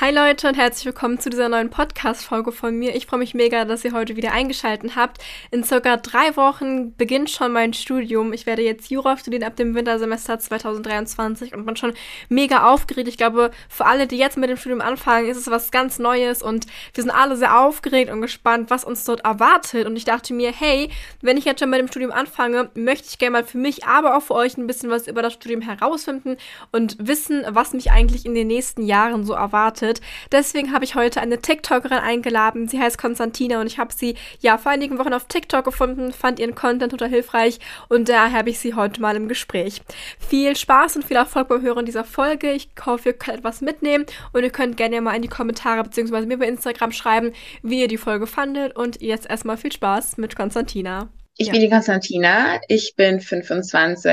Hi Leute und herzlich willkommen zu dieser neuen Podcast-Folge von mir. Ich freue mich mega, dass ihr heute wieder eingeschaltet habt. In circa drei Wochen beginnt schon mein Studium. Ich werde jetzt Jura studieren ab dem Wintersemester 2023 und bin schon mega aufgeregt. Ich glaube, für alle, die jetzt mit dem Studium anfangen, ist es was ganz Neues und wir sind alle sehr aufgeregt und gespannt, was uns dort erwartet. Und ich dachte mir, hey, wenn ich jetzt schon mit dem Studium anfange, möchte ich gerne mal für mich, aber auch für euch ein bisschen was über das Studium herausfinden und wissen, was mich eigentlich in den nächsten Jahren so erwartet erwartet. Deswegen habe ich heute eine TikTokerin eingeladen. Sie heißt Konstantina und ich habe sie ja vor einigen Wochen auf TikTok gefunden, fand ihren Content total hilfreich und daher habe ich sie heute mal im Gespräch. Viel Spaß und viel Erfolg beim Hören dieser Folge. Ich hoffe, ihr könnt etwas mitnehmen und ihr könnt gerne mal in die Kommentare bzw. mir bei Instagram schreiben, wie ihr die Folge fandet und jetzt erstmal viel Spaß mit Konstantina. Ich ja. bin die Konstantina, ich bin 25.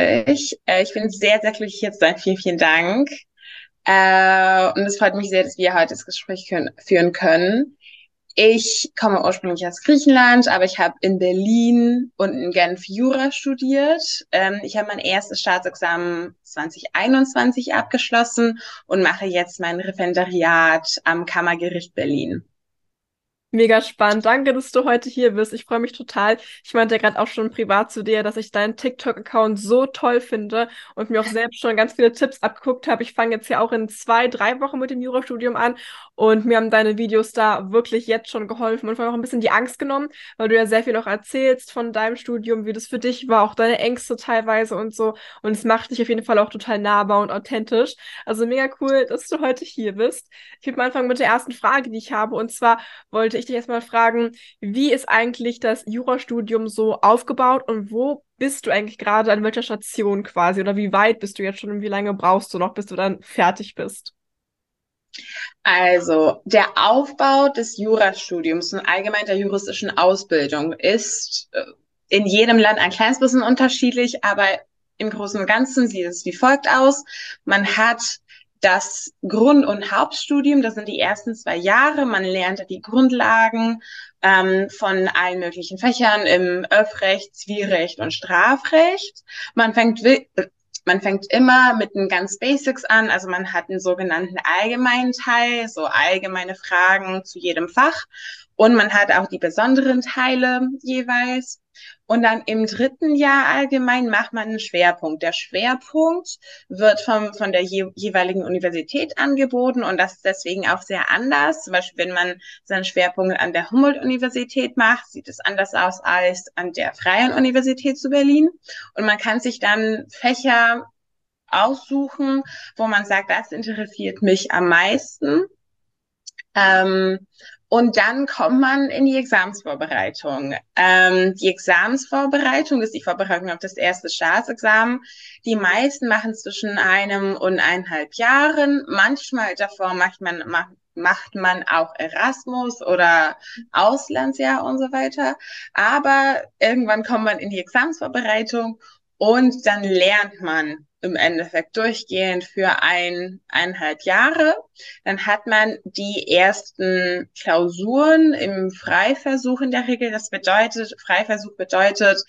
Äh, ich bin sehr, sehr glücklich jetzt sein. Vielen, vielen Dank. Äh, und es freut mich sehr, dass wir heute das Gespräch können, führen können. Ich komme ursprünglich aus Griechenland, aber ich habe in Berlin und in Genf Jura studiert. Ähm, ich habe mein erstes Staatsexamen 2021 abgeschlossen und mache jetzt mein Referendariat am Kammergericht Berlin. Mega spannend. Danke, dass du heute hier bist. Ich freue mich total. Ich meinte ja gerade auch schon privat zu dir, dass ich deinen TikTok-Account so toll finde und mir auch selbst schon ganz viele Tipps abgeguckt habe. Ich fange jetzt ja auch in zwei, drei Wochen mit dem Jurastudium an und mir haben deine Videos da wirklich jetzt schon geholfen und vor allem auch ein bisschen die Angst genommen, weil du ja sehr viel auch erzählst von deinem Studium, wie das für dich war, auch deine Ängste teilweise und so. Und es macht dich auf jeden Fall auch total nahbar und authentisch. Also mega cool, dass du heute hier bist. Ich würde mal anfangen mit der ersten Frage, die ich habe. Und zwar wollte ich dich erstmal fragen, wie ist eigentlich das Jurastudium so aufgebaut und wo bist du eigentlich gerade an welcher Station quasi oder wie weit bist du jetzt schon und wie lange brauchst du noch, bis du dann fertig bist? Also, der Aufbau des Jurastudiums und allgemein der juristischen Ausbildung ist äh, in jedem Land ein kleines bisschen unterschiedlich, aber im Großen und Ganzen sieht es wie folgt aus. Man hat das Grund- und Hauptstudium, das sind die ersten zwei Jahre. Man lernt die Grundlagen ähm, von allen möglichen Fächern im Öffrecht, Zivilrecht und Strafrecht. Man fängt man fängt immer mit den ganz Basics an. Also man hat einen sogenannten allgemeinen Teil, so allgemeine Fragen zu jedem Fach. Und man hat auch die besonderen Teile jeweils. Und dann im dritten Jahr allgemein macht man einen Schwerpunkt. Der Schwerpunkt wird vom, von der je, jeweiligen Universität angeboten und das ist deswegen auch sehr anders. Zum Beispiel, wenn man seinen Schwerpunkt an der Humboldt-Universität macht, sieht es anders aus als an der Freien Universität zu Berlin. Und man kann sich dann Fächer aussuchen, wo man sagt, das interessiert mich am meisten. Ähm, und dann kommt man in die Examensvorbereitung. Ähm, die Examensvorbereitung ist die Vorbereitung auf das erste Staatsexamen. Die meisten machen zwischen einem und eineinhalb Jahren. Manchmal davor macht man, macht, macht man auch Erasmus oder Auslandsjahr und so weiter. Aber irgendwann kommt man in die Examensvorbereitung und dann lernt man im Endeffekt durchgehend für ein, eineinhalb Jahre. Dann hat man die ersten Klausuren im Freiversuch in der Regel. Das bedeutet, Freiversuch bedeutet,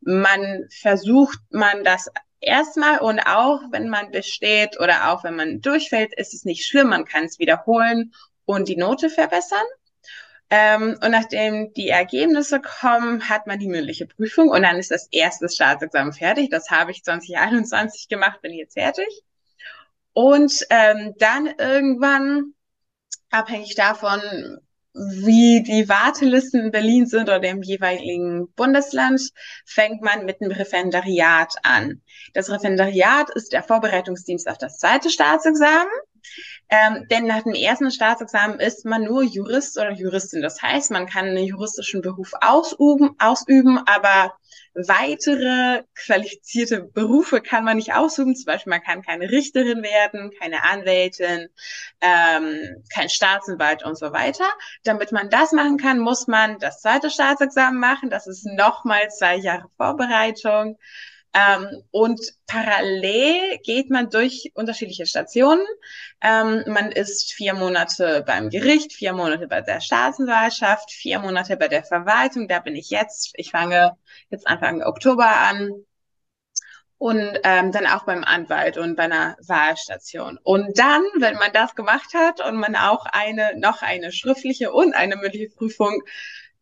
man versucht man das erstmal und auch wenn man besteht oder auch wenn man durchfällt, ist es nicht schlimm. Man kann es wiederholen und die Note verbessern. Ähm, und nachdem die Ergebnisse kommen, hat man die mündliche Prüfung und dann ist das erste Staatsexamen fertig. Das habe ich 2021 gemacht, bin jetzt fertig. Und ähm, dann irgendwann, abhängig davon, wie die Wartelisten in Berlin sind oder im jeweiligen Bundesland, fängt man mit dem Referendariat an. Das Referendariat ist der Vorbereitungsdienst auf das zweite Staatsexamen. Ähm, denn nach dem ersten Staatsexamen ist man nur Jurist oder Juristin. Das heißt, man kann einen juristischen Beruf ausüben, ausüben, aber weitere qualifizierte Berufe kann man nicht ausüben. Zum Beispiel, man kann keine Richterin werden, keine Anwältin, ähm, kein Staatsanwalt und so weiter. Damit man das machen kann, muss man das zweite Staatsexamen machen. Das ist nochmal zwei Jahre Vorbereitung. Ähm, und parallel geht man durch unterschiedliche Stationen. Ähm, man ist vier Monate beim Gericht, vier Monate bei der Staatsanwaltschaft, vier Monate bei der Verwaltung. Da bin ich jetzt. Ich fange jetzt Anfang Oktober an. und ähm, dann auch beim Anwalt und bei einer Wahlstation. Und dann, wenn man das gemacht hat und man auch eine noch eine schriftliche und eine mündliche Prüfung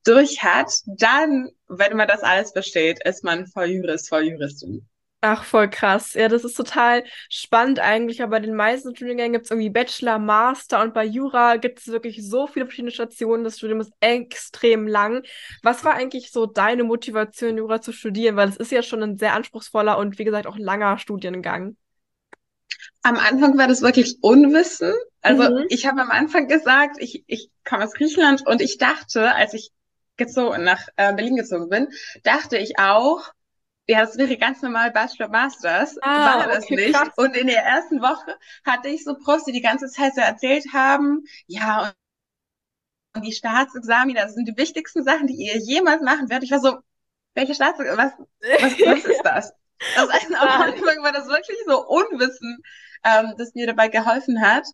durch hat, dann, wenn man das alles besteht, ist man voll Jurist, voll Juristin. Ach, voll krass. Ja, das ist total spannend eigentlich, aber bei den meisten Studiengängen gibt es irgendwie Bachelor, Master und bei Jura gibt es wirklich so viele verschiedene Stationen. Das Studium ist extrem lang. Was war eigentlich so deine Motivation, Jura zu studieren? Weil es ist ja schon ein sehr anspruchsvoller und wie gesagt auch langer Studiengang. Am Anfang war das wirklich Unwissen. Also mhm. ich habe am Anfang gesagt, ich, ich komme aus Griechenland und ich dachte, als ich gezogen, nach äh, Berlin gezogen bin, dachte ich auch, ja, das wäre ganz normal Bachelor Masters. Ah, war das okay, nicht. Krass. Und in der ersten Woche hatte ich so Profs, die die ganze Zeit so erzählt haben, ja, und die Staatsexamina, das sind die wichtigsten Sachen, die ihr jemals machen werdet. Ich war so, welche Staatsexamina, was, was, was ist das? Das heißt, am Anfang war das wirklich so Unwissen, ähm, das mir dabei geholfen hat.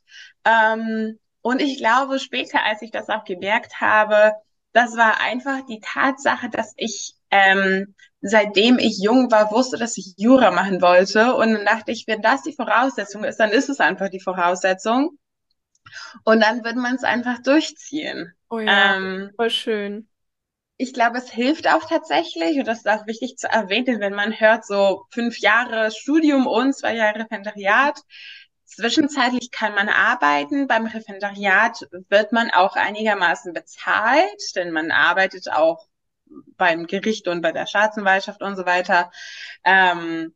Ähm, und ich glaube, später, als ich das auch gemerkt habe, das war einfach die Tatsache, dass ich ähm, seitdem ich jung war, wusste, dass ich Jura machen wollte. Und dann dachte ich, wenn das die Voraussetzung ist, dann ist es einfach die Voraussetzung. Und dann wird man es einfach durchziehen. Oh ja, ähm, voll schön. Ich glaube, es hilft auch tatsächlich, und das ist auch wichtig zu erwähnen, wenn man hört, so fünf Jahre Studium und zwei Jahre Referendariat. Zwischenzeitlich kann man arbeiten. Beim Referendariat wird man auch einigermaßen bezahlt, denn man arbeitet auch beim Gericht und bei der Staatsanwaltschaft und so weiter. Ähm,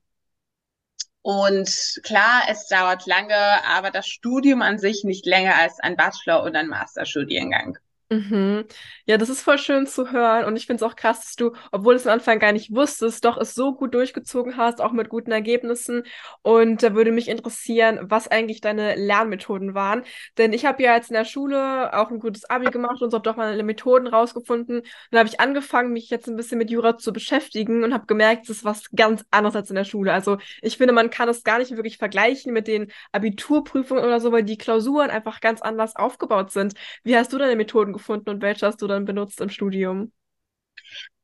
und klar, es dauert lange, aber das Studium an sich nicht länger als ein Bachelor- und ein Masterstudiengang. Mhm. Ja, das ist voll schön zu hören. Und ich finde es auch krass, dass du, obwohl du es am Anfang gar nicht wusstest, doch es so gut durchgezogen hast, auch mit guten Ergebnissen. Und da würde mich interessieren, was eigentlich deine Lernmethoden waren. Denn ich habe ja jetzt in der Schule auch ein gutes Abi gemacht und so habe doch mal Methoden rausgefunden. Und dann habe ich angefangen, mich jetzt ein bisschen mit Jura zu beschäftigen und habe gemerkt, es ist was ganz anderes als in der Schule. Also ich finde, man kann es gar nicht wirklich vergleichen mit den Abiturprüfungen oder so, weil die Klausuren einfach ganz anders aufgebaut sind. Wie hast du deine Methoden gefunden und welche hast du dann benutzt im Studium?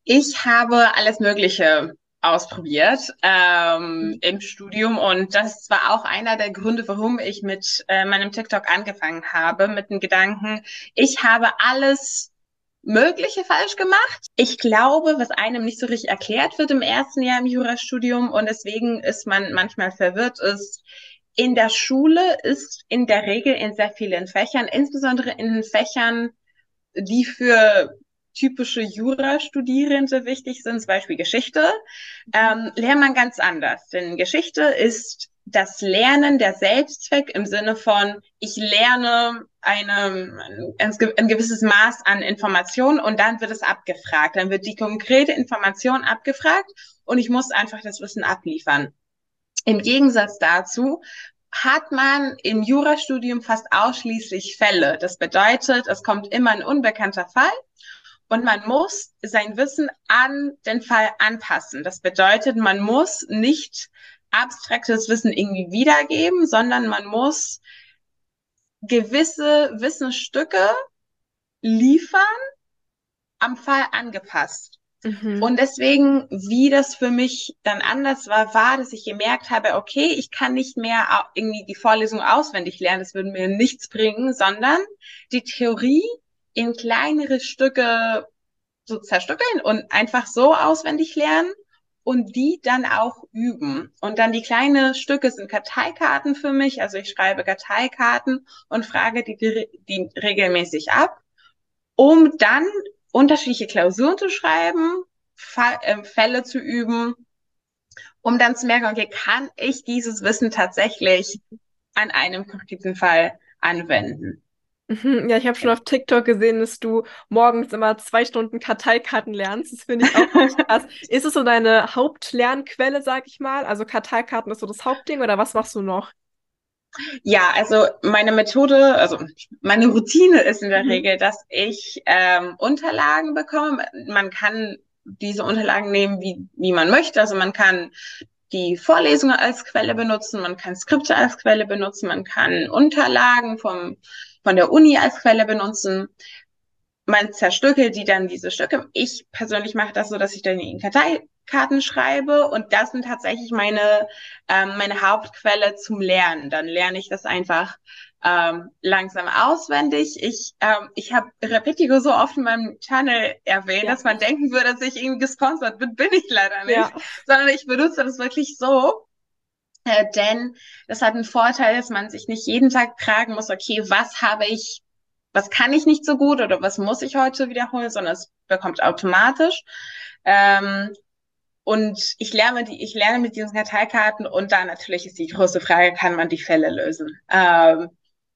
Ich habe alles Mögliche ausprobiert ähm, mhm. im Studium und das war auch einer der Gründe, warum ich mit äh, meinem TikTok angefangen habe, mit dem Gedanken, ich habe alles Mögliche falsch gemacht. Ich glaube, was einem nicht so richtig erklärt wird im ersten Jahr im Jurastudium und deswegen ist man manchmal verwirrt ist, in der Schule ist in der Regel in sehr vielen Fächern, insbesondere in den Fächern, die für typische Jurastudierende wichtig sind, zum Beispiel Geschichte, ähm, lernt man ganz anders. Denn Geschichte ist das Lernen der Selbstzweck im Sinne von, ich lerne eine, ein, ein gewisses Maß an Informationen und dann wird es abgefragt. Dann wird die konkrete Information abgefragt und ich muss einfach das Wissen abliefern. Im Gegensatz dazu hat man im Jurastudium fast ausschließlich Fälle. Das bedeutet, es kommt immer ein unbekannter Fall und man muss sein Wissen an den Fall anpassen. Das bedeutet, man muss nicht abstraktes Wissen irgendwie wiedergeben, sondern man muss gewisse Wissensstücke liefern, am Fall angepasst. Mhm. Und deswegen, wie das für mich dann anders war, war, dass ich gemerkt habe, okay, ich kann nicht mehr irgendwie die Vorlesung auswendig lernen, das würde mir nichts bringen, sondern die Theorie in kleinere Stücke so zerstückeln und einfach so auswendig lernen und die dann auch üben. Und dann die kleinen Stücke sind Karteikarten für mich. Also ich schreibe Karteikarten und frage die, die regelmäßig ab, um dann unterschiedliche Klausuren zu schreiben, Fall, äh, Fälle zu üben, um dann zu merken, okay, kann ich dieses Wissen tatsächlich an einem konkreten Fall anwenden? Mhm, ja, ich habe schon auf TikTok gesehen, dass du morgens immer zwei Stunden Karteikarten lernst. Das finde ich auch krass. ist es so deine Hauptlernquelle, sag ich mal? Also Karteikarten ist so das Hauptding oder was machst du noch? Ja, also meine Methode, also meine Routine ist in der mhm. Regel, dass ich ähm, Unterlagen bekomme. Man kann diese Unterlagen nehmen, wie, wie man möchte. Also man kann die Vorlesungen als Quelle benutzen, man kann Skripte als Quelle benutzen, man kann Unterlagen vom, von der Uni als Quelle benutzen. Man zerstückelt die dann diese Stücke. Ich persönlich mache das so, dass ich dann in Kartei Karten schreibe und das sind tatsächlich meine, ähm, meine Hauptquelle zum Lernen. Dann lerne ich das einfach ähm, langsam auswendig. Ich, ähm, ich habe Repetigo so oft in meinem Channel erwähnt, ja. dass man denken würde, dass ich irgendwie gesponsert bin. Bin ich leider nicht. Ja. Sondern ich benutze das wirklich so. Äh, denn das hat einen Vorteil, dass man sich nicht jeden Tag fragen muss, okay, was habe ich, was kann ich nicht so gut oder was muss ich heute wiederholen, sondern es bekommt automatisch. Ähm, und ich lerne, die, ich lerne mit diesen Karteikarten und dann natürlich ist die große Frage, kann man die Fälle lösen? Ähm,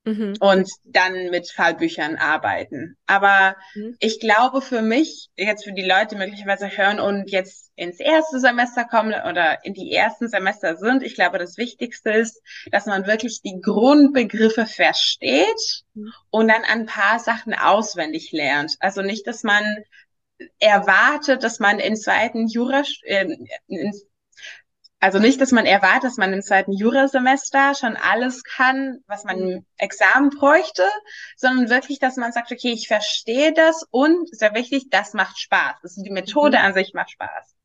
mhm. Und dann mit Fallbüchern arbeiten. Aber mhm. ich glaube für mich, jetzt für die Leute die möglicherweise hören und jetzt ins erste Semester kommen oder in die ersten Semester sind, ich glaube, das Wichtigste ist, dass man wirklich die Grundbegriffe versteht mhm. und dann ein paar Sachen auswendig lernt. Also nicht, dass man erwartet, dass man in zweiten Jura, äh, in, also nicht, dass man erwartet, dass man im zweiten Jurasemester schon alles kann, was man im Examen bräuchte, sondern wirklich, dass man sagt, okay, ich verstehe das und sehr wichtig, das macht Spaß. Also die Methode mhm. an sich macht Spaß.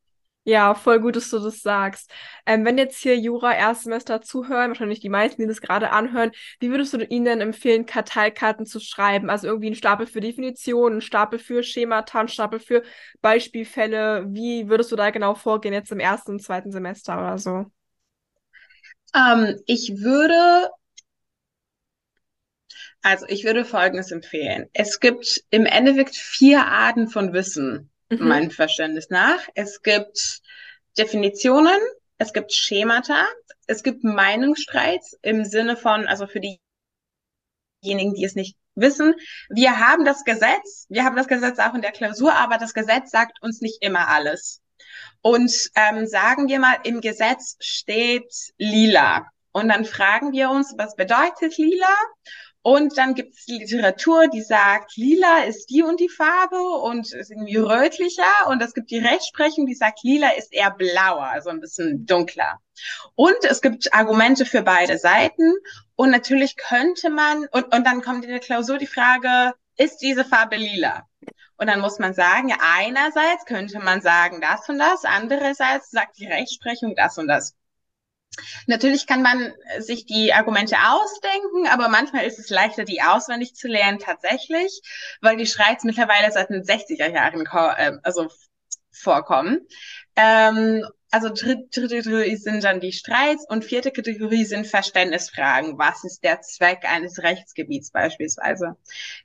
Ja, voll gut, dass du das sagst. Ähm, wenn jetzt hier Jura Erstsemester zuhören, wahrscheinlich die meisten, die das gerade anhören, wie würdest du ihnen denn empfehlen, Karteikarten zu schreiben? Also irgendwie ein Stapel für Definitionen, ein Stapel für Schemata, ein Stapel für Beispielfälle. Wie würdest du da genau vorgehen jetzt im ersten und zweiten Semester oder so? Ähm, ich würde also ich würde Folgendes empfehlen. Es gibt im Endeffekt vier Arten von Wissen mhm. meinem Verständnis nach. Es gibt Definitionen, es gibt Schemata, es gibt Meinungsstreits im Sinne von, also für diejenigen, die es nicht wissen, wir haben das Gesetz, wir haben das Gesetz auch in der Klausur, aber das Gesetz sagt uns nicht immer alles. Und ähm, sagen wir mal, im Gesetz steht lila. Und dann fragen wir uns, was bedeutet lila? Und dann gibt es Literatur, die sagt, lila ist die und die Farbe und ist irgendwie rötlicher. Und es gibt die Rechtsprechung, die sagt, lila ist eher blauer, also ein bisschen dunkler. Und es gibt Argumente für beide Seiten. Und natürlich könnte man, und, und dann kommt in der Klausur die Frage, ist diese Farbe lila? Und dann muss man sagen, einerseits könnte man sagen das und das, andererseits sagt die Rechtsprechung das und das. Natürlich kann man sich die Argumente ausdenken, aber manchmal ist es leichter, die auswendig zu lernen tatsächlich, weil die Schreits mittlerweile seit den 60er Jahren äh, also vorkommen. Ähm, also dritte Kategorie sind dann die Streits und vierte Kategorie sind Verständnisfragen. Was ist der Zweck eines Rechtsgebiets beispielsweise?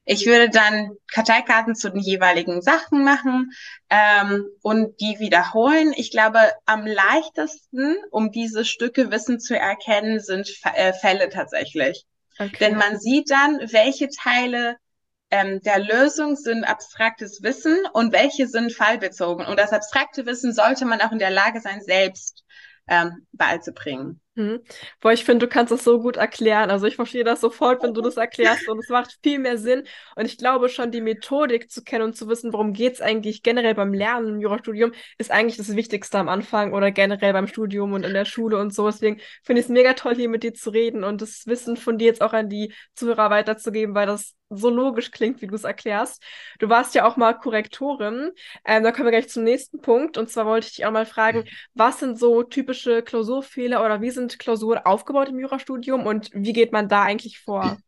Ich würde dann Karteikarten zu den jeweiligen Sachen machen ähm, und die wiederholen. Ich glaube, am leichtesten, um diese Stücke Wissen zu erkennen, sind äh, Fälle tatsächlich. Okay. Denn man sieht dann, welche Teile ähm, der Lösung sind abstraktes Wissen und welche sind fallbezogen. Und das abstrakte Wissen sollte man auch in der Lage sein, selbst ähm, beizubringen. Mhm. Boah, ich finde, du kannst das so gut erklären. Also ich verstehe das sofort, wenn du das erklärst und es macht viel mehr Sinn. Und ich glaube schon, die Methodik zu kennen und zu wissen, worum geht es eigentlich generell beim Lernen im Jurastudium, ist eigentlich das Wichtigste am Anfang oder generell beim Studium und in der Schule und so. Deswegen finde ich es mega toll, hier mit dir zu reden und das Wissen von dir jetzt auch an die Zuhörer weiterzugeben, weil das so logisch klingt, wie du es erklärst. Du warst ja auch mal Korrektorin. Ähm, da kommen wir gleich zum nächsten Punkt. Und zwar wollte ich dich auch mal fragen, was sind so typische Klausurfehler oder wie sind Klausuren aufgebaut im Jurastudium und wie geht man da eigentlich vor?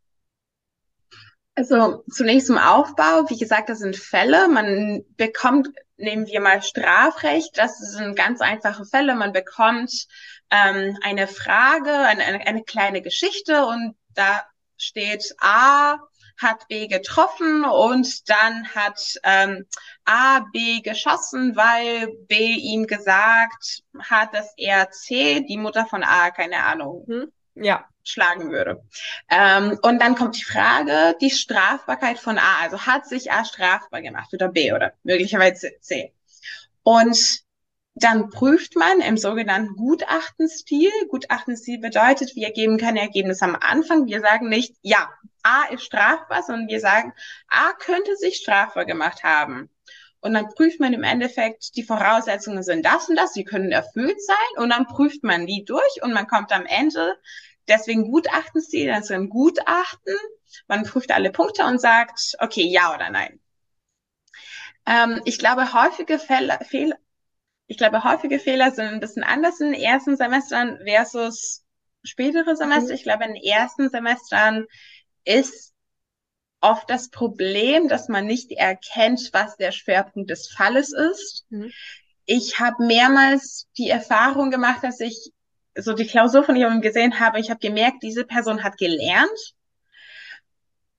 Also zunächst zum Aufbau. Wie gesagt, das sind Fälle. Man bekommt, nehmen wir mal Strafrecht. Das sind ganz einfache Fälle. Man bekommt ähm, eine Frage, eine, eine kleine Geschichte und da steht A hat B getroffen und dann hat ähm, A B geschossen, weil B ihm gesagt hat, dass er C, die Mutter von A, keine Ahnung, hm? ja, schlagen würde. Ähm, und dann kommt die Frage, die Strafbarkeit von A, also hat sich A strafbar gemacht oder B oder möglicherweise C. Und dann prüft man im sogenannten Gutachtenstil. Gutachtenstil bedeutet, wir geben keine Ergebnisse am Anfang. Wir sagen nicht, ja, A ist strafbar, sondern wir sagen, A könnte sich strafbar gemacht haben. Und dann prüft man im Endeffekt, die Voraussetzungen sind das und das, sie können erfüllt sein. Und dann prüft man die durch und man kommt am Ende, deswegen Gutachtenstil, also ein Gutachten. Man prüft alle Punkte und sagt, okay, ja oder nein. Ähm, ich glaube, häufige Fälle, Fehl, ich glaube, häufige Fehler sind ein bisschen anders in den ersten Semestern versus spätere Semester. Mhm. Ich glaube, in den ersten Semestern ist oft das Problem, dass man nicht erkennt, was der Schwerpunkt des Falles ist. Mhm. Ich habe mehrmals die Erfahrung gemacht, dass ich so die Klausur von jemandem gesehen habe. Ich habe gemerkt, diese Person hat gelernt,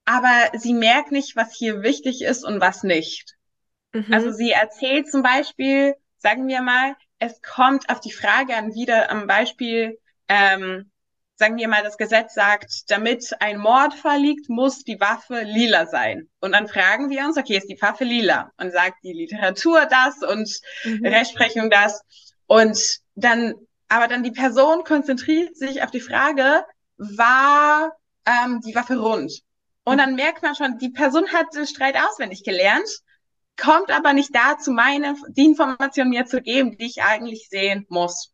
aber sie merkt nicht, was hier wichtig ist und was nicht. Mhm. Also sie erzählt zum Beispiel, sagen wir mal, es kommt auf die Frage an, wieder am Beispiel, ähm, sagen wir mal, das Gesetz sagt, damit ein Mord vorliegt, muss die Waffe lila sein. Und dann fragen wir uns, okay, ist die Waffe lila? Und sagt die Literatur das und mhm. Rechtsprechung das. Und dann, aber dann die Person konzentriert sich auf die Frage, war ähm, die Waffe rund? Und dann merkt man schon, die Person hat den Streit auswendig gelernt, kommt aber nicht dazu, meine, die Information mir zu geben, die ich eigentlich sehen muss.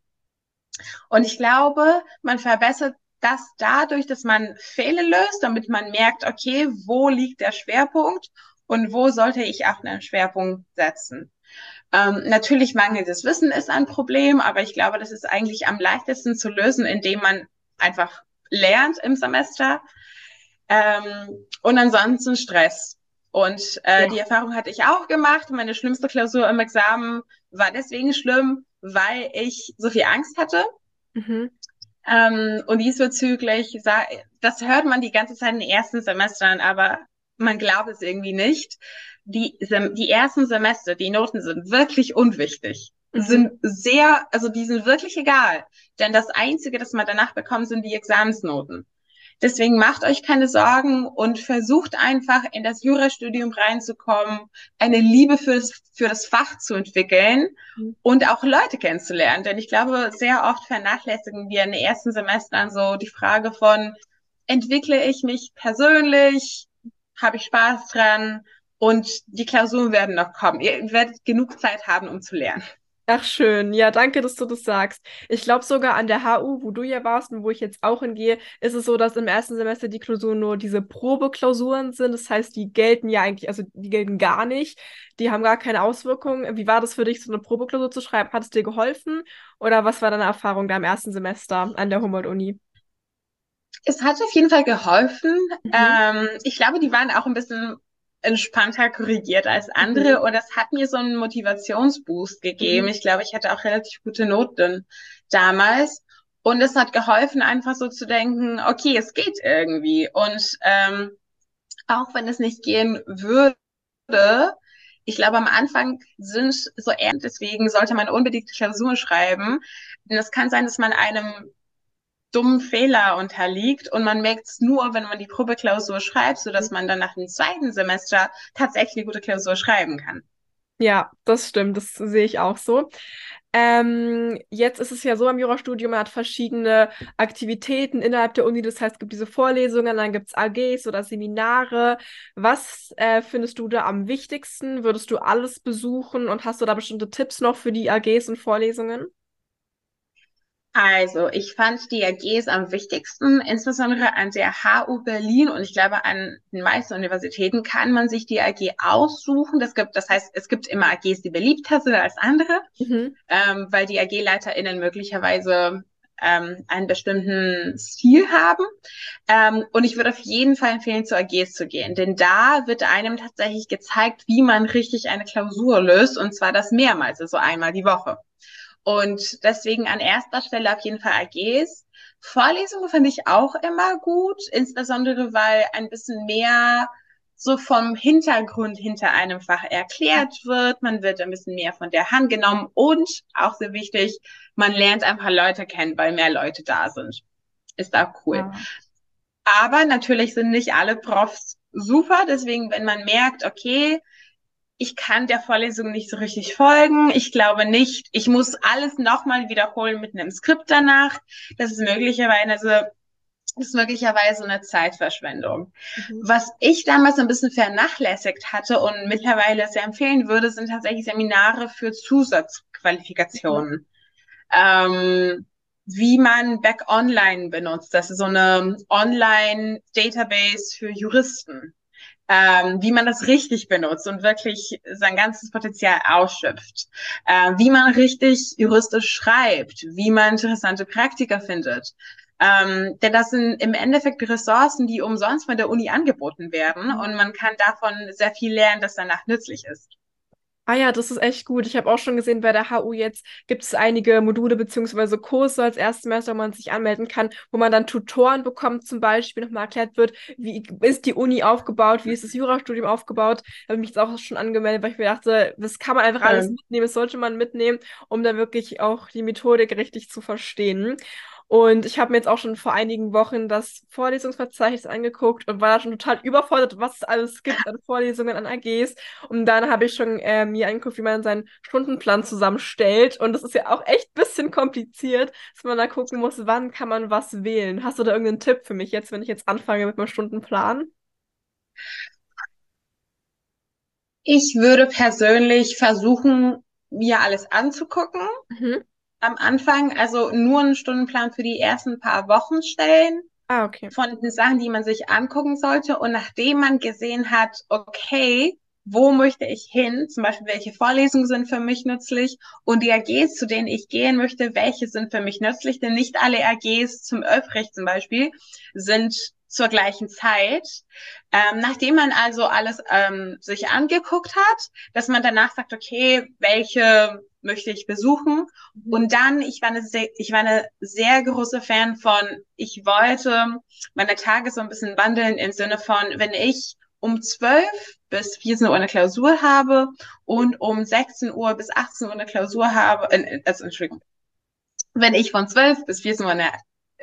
Und ich glaube, man verbessert das dadurch, dass man Fehler löst, damit man merkt, okay, wo liegt der Schwerpunkt und wo sollte ich auch einen Schwerpunkt setzen. Ähm, natürlich mangelndes Wissen ist ein Problem, aber ich glaube, das ist eigentlich am leichtesten zu lösen, indem man einfach lernt im Semester. Ähm, und ansonsten Stress. Und äh, ja. die Erfahrung hatte ich auch gemacht. Meine schlimmste Klausur im Examen war deswegen schlimm, weil ich so viel Angst hatte. Mhm. Ähm, und diesbezüglich, das hört man die ganze Zeit in den ersten Semestern, aber man glaubt es irgendwie nicht. Die, die ersten Semester, die Noten sind wirklich unwichtig. Mhm. Sind sehr, also die sind wirklich egal. Denn das Einzige, das man danach bekommt, sind die Examensnoten. Deswegen macht euch keine Sorgen und versucht einfach in das Jurastudium reinzukommen, eine Liebe für das, für das Fach zu entwickeln mhm. und auch Leute kennenzulernen. Denn ich glaube, sehr oft vernachlässigen wir in den ersten Semestern so die Frage von, entwickle ich mich persönlich? Habe ich Spaß dran? Und die Klausuren werden noch kommen. Ihr werdet genug Zeit haben, um zu lernen. Ach schön, ja, danke, dass du das sagst. Ich glaube sogar an der HU, wo du ja warst und wo ich jetzt auch hingehe, ist es so, dass im ersten Semester die Klausuren nur diese Probeklausuren sind. Das heißt, die gelten ja eigentlich, also die gelten gar nicht. Die haben gar keine Auswirkungen. Wie war das für dich, so eine Probeklausur zu schreiben? Hat es dir geholfen? Oder was war deine Erfahrung da im ersten Semester an der Humboldt-Uni? Es hat auf jeden Fall geholfen. Mhm. Ähm, ich glaube, die waren auch ein bisschen entspannter korrigiert als andere. Mhm. Und das hat mir so einen Motivationsboost gegeben. Mhm. Ich glaube, ich hatte auch relativ gute Noten damals. Und es hat geholfen, einfach so zu denken, okay, es geht irgendwie. Und ähm, auch wenn es nicht gehen würde, ich glaube, am Anfang sind so ernst, deswegen sollte man unbedingt Klausuren schreiben. Denn es kann sein, dass man einem dummen Fehler unterliegt und man merkt es nur, wenn man die Probeklausur schreibt, so dass man dann nach dem zweiten Semester tatsächlich eine gute Klausur schreiben kann. Ja, das stimmt, das sehe ich auch so. Ähm, jetzt ist es ja so im Jurastudium, man hat verschiedene Aktivitäten innerhalb der Uni. Das heißt, es gibt diese Vorlesungen, dann gibt es AGs oder Seminare. Was äh, findest du da am wichtigsten? Würdest du alles besuchen und hast du da bestimmte Tipps noch für die AGs und Vorlesungen? Also, ich fand die AGs am wichtigsten, insbesondere an der HU Berlin und ich glaube, an den meisten Universitäten kann man sich die AG aussuchen. Das, gibt, das heißt, es gibt immer AGs, die beliebter sind als andere, mhm. ähm, weil die AG-LeiterInnen möglicherweise ähm, einen bestimmten Stil haben. Ähm, und ich würde auf jeden Fall empfehlen, zu AGs zu gehen, denn da wird einem tatsächlich gezeigt, wie man richtig eine Klausur löst und zwar das mehrmals, also einmal die Woche. Und deswegen an erster Stelle auf jeden Fall AGs. Vorlesungen finde ich auch immer gut, insbesondere weil ein bisschen mehr so vom Hintergrund hinter einem Fach erklärt wird. Man wird ein bisschen mehr von der Hand genommen und auch sehr wichtig, man lernt ein paar Leute kennen, weil mehr Leute da sind. Ist auch cool. Ja. Aber natürlich sind nicht alle Profs super. Deswegen, wenn man merkt, okay, ich kann der Vorlesung nicht so richtig folgen. Ich glaube nicht, ich muss alles nochmal wiederholen mit einem Skript danach. Das ist möglicherweise, das ist möglicherweise eine Zeitverschwendung. Mhm. Was ich damals ein bisschen vernachlässigt hatte und mittlerweile sehr empfehlen würde, sind tatsächlich Seminare für Zusatzqualifikationen. Mhm. Ähm, wie man Back Online benutzt. Das ist so eine Online-Database für Juristen ähm, wie man das richtig benutzt und wirklich sein ganzes Potenzial ausschöpft, äh, wie man richtig juristisch schreibt, wie man interessante Praktika findet. Ähm, denn das sind im Endeffekt Ressourcen, die umsonst von der Uni angeboten werden mhm. und man kann davon sehr viel lernen, das danach nützlich ist. Ah ja, das ist echt gut. Ich habe auch schon gesehen, bei der HU jetzt gibt es einige Module beziehungsweise Kurse als Erstsemester, wo man sich anmelden kann, wo man dann Tutoren bekommt, zum Beispiel nochmal erklärt wird, wie ist die Uni aufgebaut, wie ist das Jurastudium aufgebaut. Da habe ich mich jetzt auch schon angemeldet, weil ich mir dachte, das kann man einfach alles mitnehmen, das sollte man mitnehmen, um dann wirklich auch die Methodik richtig zu verstehen. Und ich habe mir jetzt auch schon vor einigen Wochen das Vorlesungsverzeichnis angeguckt und war da schon total überfordert, was es alles gibt an Vorlesungen, an AGs. Und dann habe ich schon äh, mir angeguckt, wie man seinen Stundenplan zusammenstellt. Und das ist ja auch echt ein bisschen kompliziert, dass man da gucken muss, wann kann man was wählen. Hast du da irgendeinen Tipp für mich jetzt, wenn ich jetzt anfange mit meinem Stundenplan? Ich würde persönlich versuchen, mir alles anzugucken. Mhm am Anfang, also nur einen Stundenplan für die ersten paar Wochen stellen. Ah, okay. Von den Sachen, die man sich angucken sollte. Und nachdem man gesehen hat, okay, wo möchte ich hin? Zum Beispiel, welche Vorlesungen sind für mich nützlich? Und die AGs, zu denen ich gehen möchte, welche sind für mich nützlich? Denn nicht alle AGs zum Öffrecht zum Beispiel sind zur gleichen Zeit. Ähm, nachdem man also alles ähm, sich angeguckt hat, dass man danach sagt, okay, welche möchte ich besuchen. Mhm. Und dann, ich war eine sehr, ich war eine sehr große Fan von, ich wollte meine Tage so ein bisschen wandeln im Sinne von, wenn ich um 12 bis 14 Uhr eine Klausur habe und um 16 Uhr bis 18 Uhr eine Klausur habe, äh, also Entschuldigung, wenn ich von 12 bis 14 Uhr eine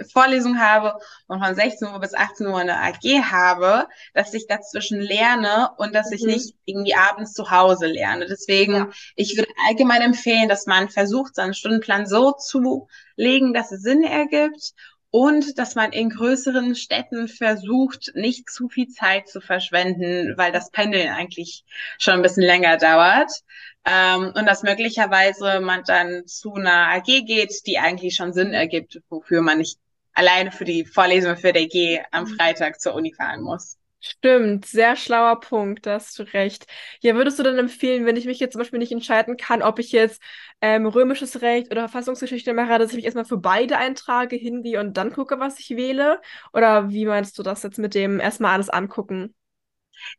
Vorlesung habe und von 16 Uhr bis 18 Uhr eine AG habe, dass ich dazwischen lerne und dass ich mhm. nicht irgendwie abends zu Hause lerne. Deswegen, ja. ich würde allgemein empfehlen, dass man versucht, seinen Stundenplan so zu legen, dass es Sinn ergibt und dass man in größeren Städten versucht, nicht zu viel Zeit zu verschwenden, weil das Pendeln eigentlich schon ein bisschen länger dauert. Ähm, und dass möglicherweise man dann zu einer AG geht, die eigentlich schon Sinn ergibt, wofür man nicht alleine für die Vorlesung für der G am mhm. Freitag zur Uni fahren muss. Stimmt, sehr schlauer Punkt, da hast du recht. Ja, würdest du dann empfehlen, wenn ich mich jetzt zum Beispiel nicht entscheiden kann, ob ich jetzt ähm, römisches Recht oder Verfassungsgeschichte mache, dass ich mich erstmal für beide eintrage, hingehe und dann gucke, was ich wähle? Oder wie meinst du das jetzt mit dem erstmal alles angucken?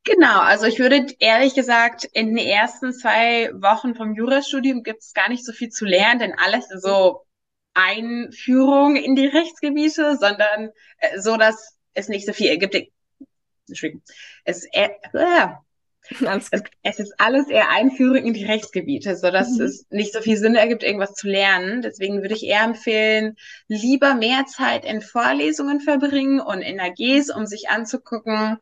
Genau, also ich würde ehrlich gesagt, in den ersten zwei Wochen vom Jurastudium gibt es gar nicht so viel zu lernen, denn alles ist so Einführung in die Rechtsgebiete, sondern äh, so, dass es nicht so viel ergibt. Entschuldigung. Es, äh, es, es, ist alles eher Einführung in die Rechtsgebiete, so dass mhm. es nicht so viel Sinn ergibt, irgendwas zu lernen. Deswegen würde ich eher empfehlen, lieber mehr Zeit in Vorlesungen verbringen und in AGs, um sich anzugucken,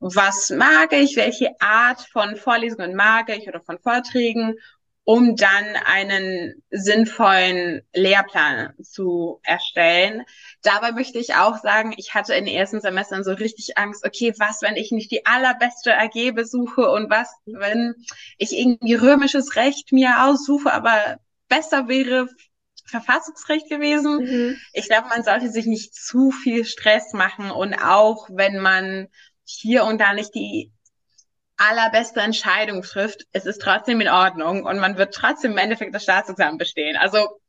was mag ich, welche Art von Vorlesungen mag ich oder von Vorträgen um dann einen sinnvollen Lehrplan zu erstellen. Dabei möchte ich auch sagen, ich hatte in den ersten Semestern so richtig Angst, okay, was, wenn ich nicht die allerbeste AG besuche und was, wenn ich irgendwie römisches Recht mir aussuche, aber besser wäre Verfassungsrecht gewesen. Mhm. Ich glaube, man sollte sich nicht zu viel Stress machen und auch wenn man hier und da nicht die allerbeste Entscheidung trifft, es ist trotzdem in Ordnung und man wird trotzdem im Endeffekt das Staatsexamen bestehen. Also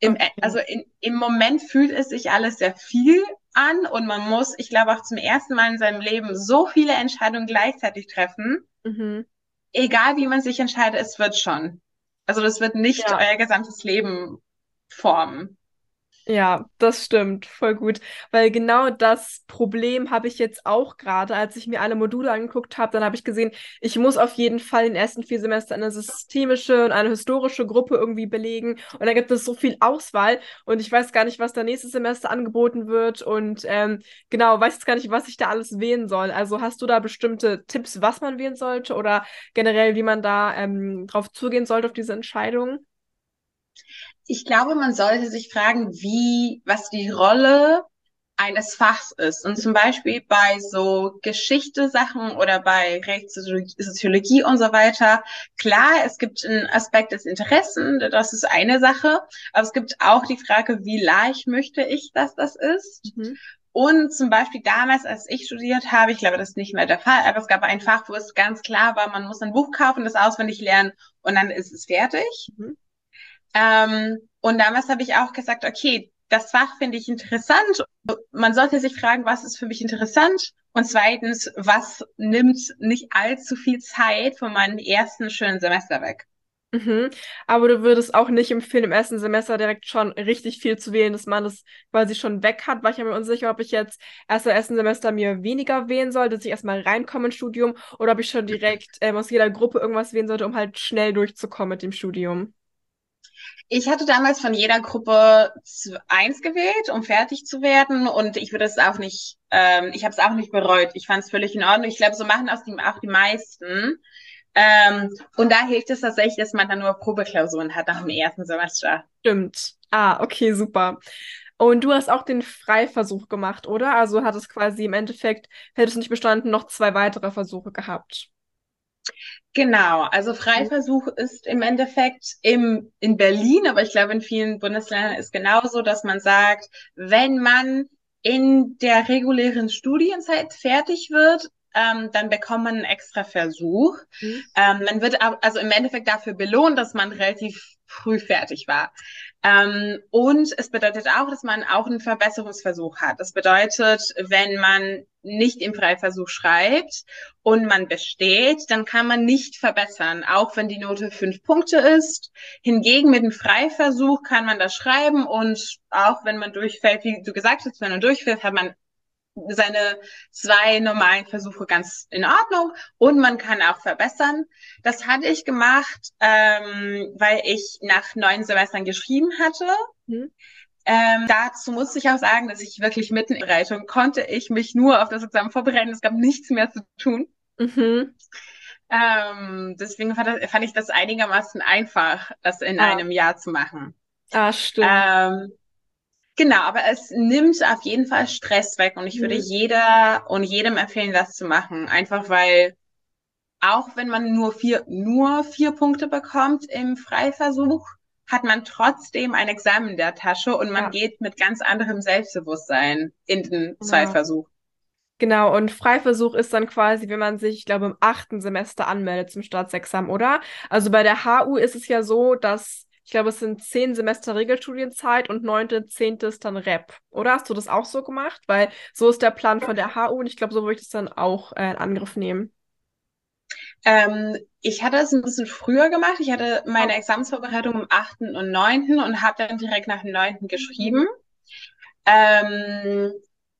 im, okay. also in, im Moment fühlt es sich alles sehr viel an und man muss, ich glaube, auch zum ersten Mal in seinem Leben so viele Entscheidungen gleichzeitig treffen. Mhm. Egal wie man sich entscheidet, es wird schon. Also das wird nicht ja. euer gesamtes Leben formen. Ja, das stimmt, voll gut. Weil genau das Problem habe ich jetzt auch gerade, als ich mir alle Module angeguckt habe, dann habe ich gesehen, ich muss auf jeden Fall in den ersten vier Semester eine systemische und eine historische Gruppe irgendwie belegen. Und da gibt es so viel Auswahl und ich weiß gar nicht, was da nächstes Semester angeboten wird. Und ähm, genau, weiß jetzt gar nicht, was ich da alles wählen soll. Also hast du da bestimmte Tipps, was man wählen sollte oder generell, wie man da ähm, drauf zugehen sollte auf diese Entscheidung? Ich glaube, man sollte sich fragen, wie, was die Rolle eines Fachs ist. Und zum Beispiel bei so Geschichte-Sachen oder bei Rechtssoziologie und so weiter. Klar, es gibt einen Aspekt des Interessen, das ist eine Sache. Aber es gibt auch die Frage, wie leicht möchte ich, dass das ist? Mhm. und zum Beispiel damals, als ich studiert habe, ich glaube, das ist nicht mehr der Fall, aber es gab ein Fach, wo es ganz klar war, man muss ein Buch kaufen, das auswendig lernen und dann ist es fertig. Mhm. Ähm, und damals habe ich auch gesagt, okay, das Fach finde ich interessant. Man sollte sich fragen, was ist für mich interessant? Und zweitens, was nimmt nicht allzu viel Zeit von meinem ersten schönen Semester weg? Mhm. Aber du würdest auch nicht empfehlen, im ersten Semester direkt schon richtig viel zu wählen, dass man das quasi schon weg hat, weil ich mir unsicher, ob ich jetzt erst im ersten Semester mir weniger wählen soll, dass ich erstmal reinkomme ins Studium oder ob ich schon direkt ähm, aus jeder Gruppe irgendwas wählen sollte, um halt schnell durchzukommen mit dem Studium. Ich hatte damals von jeder Gruppe eins gewählt, um fertig zu werden. Und ich würde es auch nicht, ähm, ich habe es auch nicht bereut. Ich fand es völlig in Ordnung. Ich glaube, so machen auch die, auch die meisten. Ähm, und da hilft es tatsächlich, dass man dann nur Probeklausuren hat nach dem ersten Semester. Stimmt. Ah, okay, super. Und du hast auch den Freiversuch gemacht, oder? Also hattest quasi im Endeffekt, hättest du nicht bestanden, noch zwei weitere Versuche gehabt. Genau, also Freiversuch ist im Endeffekt im, in Berlin, aber ich glaube in vielen Bundesländern ist genauso, dass man sagt, wenn man in der regulären Studienzeit fertig wird, ähm, dann bekommt man einen extra Versuch. Mhm. Ähm, man wird also im Endeffekt dafür belohnt, dass man relativ früh fertig war. Ähm, und es bedeutet auch, dass man auch einen Verbesserungsversuch hat. Das bedeutet, wenn man nicht im Freiversuch schreibt und man besteht, dann kann man nicht verbessern, auch wenn die Note fünf Punkte ist. Hingegen mit dem Freiversuch kann man das schreiben und auch wenn man durchfällt, wie du gesagt hast, wenn man durchfällt, hat man seine zwei normalen Versuche ganz in Ordnung und man kann auch verbessern. Das hatte ich gemacht, ähm, weil ich nach neun Semestern geschrieben hatte. Mhm. Ähm, dazu musste ich auch sagen, dass ich wirklich mitten in der Bereitung konnte ich mich nur auf das Examen vorbereiten. Es gab nichts mehr zu tun. Mhm. Ähm, deswegen fand, fand, ich das einigermaßen einfach, das in ah. einem Jahr zu machen. Ah, stimmt. Ähm, Genau, aber es nimmt auf jeden Fall Stress weg und ich würde mhm. jeder und jedem empfehlen, das zu machen. Einfach weil auch wenn man nur vier, nur vier Punkte bekommt im Freiversuch, hat man trotzdem ein Examen in der Tasche und man ja. geht mit ganz anderem Selbstbewusstsein in den. Zweitversuch. Genau, und Freiversuch ist dann quasi, wenn man sich, ich glaube, im achten Semester anmeldet zum Staatsexamen, oder? Also bei der HU ist es ja so, dass glaube, es sind zehn Semester Regelstudienzeit und neunte, zehnte ist dann Rep. Oder hast du das auch so gemacht? Weil so ist der Plan von der HU und ich glaube, so würde ich das dann auch äh, in Angriff nehmen. Ähm, ich hatte es ein bisschen früher gemacht. Ich hatte meine Examensvorbereitung am 8. und 9. und habe dann direkt nach dem 9. geschrieben. Ähm,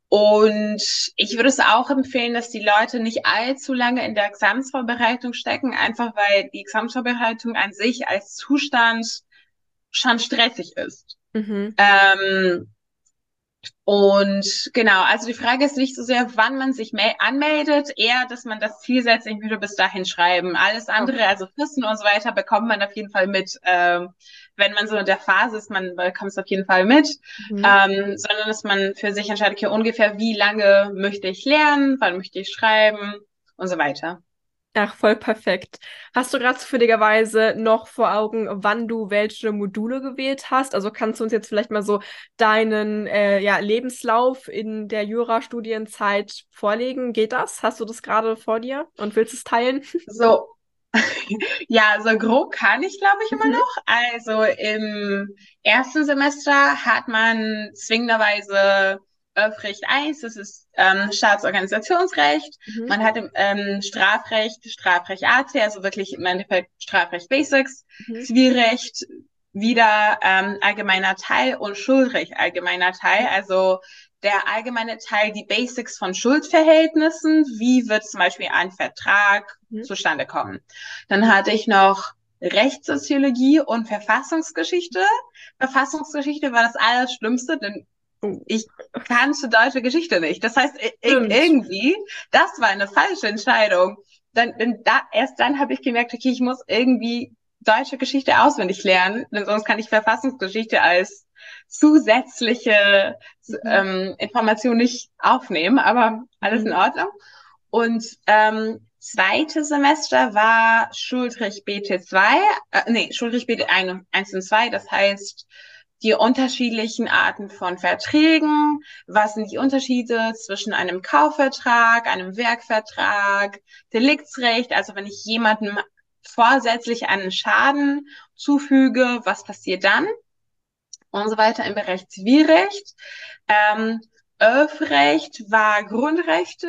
und ich würde es auch empfehlen, dass die Leute nicht allzu lange in der Examensvorbereitung stecken, einfach weil die Examensvorbereitung an sich als Zustand schon stressig ist. Mhm. Ähm, und genau, also die Frage ist nicht so sehr, wann man sich anmeldet, eher, dass man das Ziel setzt, ich würde bis dahin schreiben. Alles andere, okay. also Fristen und so weiter, bekommt man auf jeden Fall mit. Ähm, wenn man so in der Phase ist, man bekommt es auf jeden Fall mit. Mhm. Ähm, sondern dass man für sich entscheidet, okay, ungefähr wie lange möchte ich lernen, wann möchte ich schreiben und so weiter. Ach, voll perfekt. Hast du gerade zufälligerweise noch vor Augen, wann du welche Module gewählt hast? Also kannst du uns jetzt vielleicht mal so deinen äh, ja, Lebenslauf in der Jura-Studienzeit vorlegen? Geht das? Hast du das gerade vor dir und willst es teilen? So, ja, so grob kann ich, glaube ich, immer mhm. noch. Also im ersten Semester hat man zwingenderweise Öffrecht 1, das ist ähm, Staatsorganisationsrecht. Mhm. Man hat ähm, Strafrecht, Strafrecht AT, also wirklich im Endeffekt Strafrecht Basics, mhm. Zivilrecht, wieder ähm, allgemeiner Teil und Schuldrecht allgemeiner Teil. Also der allgemeine Teil, die Basics von Schuldverhältnissen, wie wird zum Beispiel ein Vertrag mhm. zustande kommen. Dann hatte ich noch Rechtssoziologie und Verfassungsgeschichte. Verfassungsgeschichte war das Allerschlimmste, denn ich kannte deutsche Geschichte nicht. Das heißt, ich, irgendwie, das war eine falsche Entscheidung. Dann, denn da, erst dann habe ich gemerkt, okay, ich muss irgendwie deutsche Geschichte auswendig lernen, denn sonst kann ich Verfassungsgeschichte als zusätzliche mhm. ähm, Information nicht aufnehmen, aber alles in mhm. Ordnung. Und ähm, zweite Semester war Schuldrecht BT2, äh, nee, Schuldrecht BT1 1 und 2, das heißt die unterschiedlichen Arten von Verträgen, was sind die Unterschiede zwischen einem Kaufvertrag, einem Werkvertrag, Deliktsrecht, also wenn ich jemandem vorsätzlich einen Schaden zufüge, was passiert dann? Und so weiter im Bereich Zivilrecht. Ähm, Öffrecht war Grundrechte,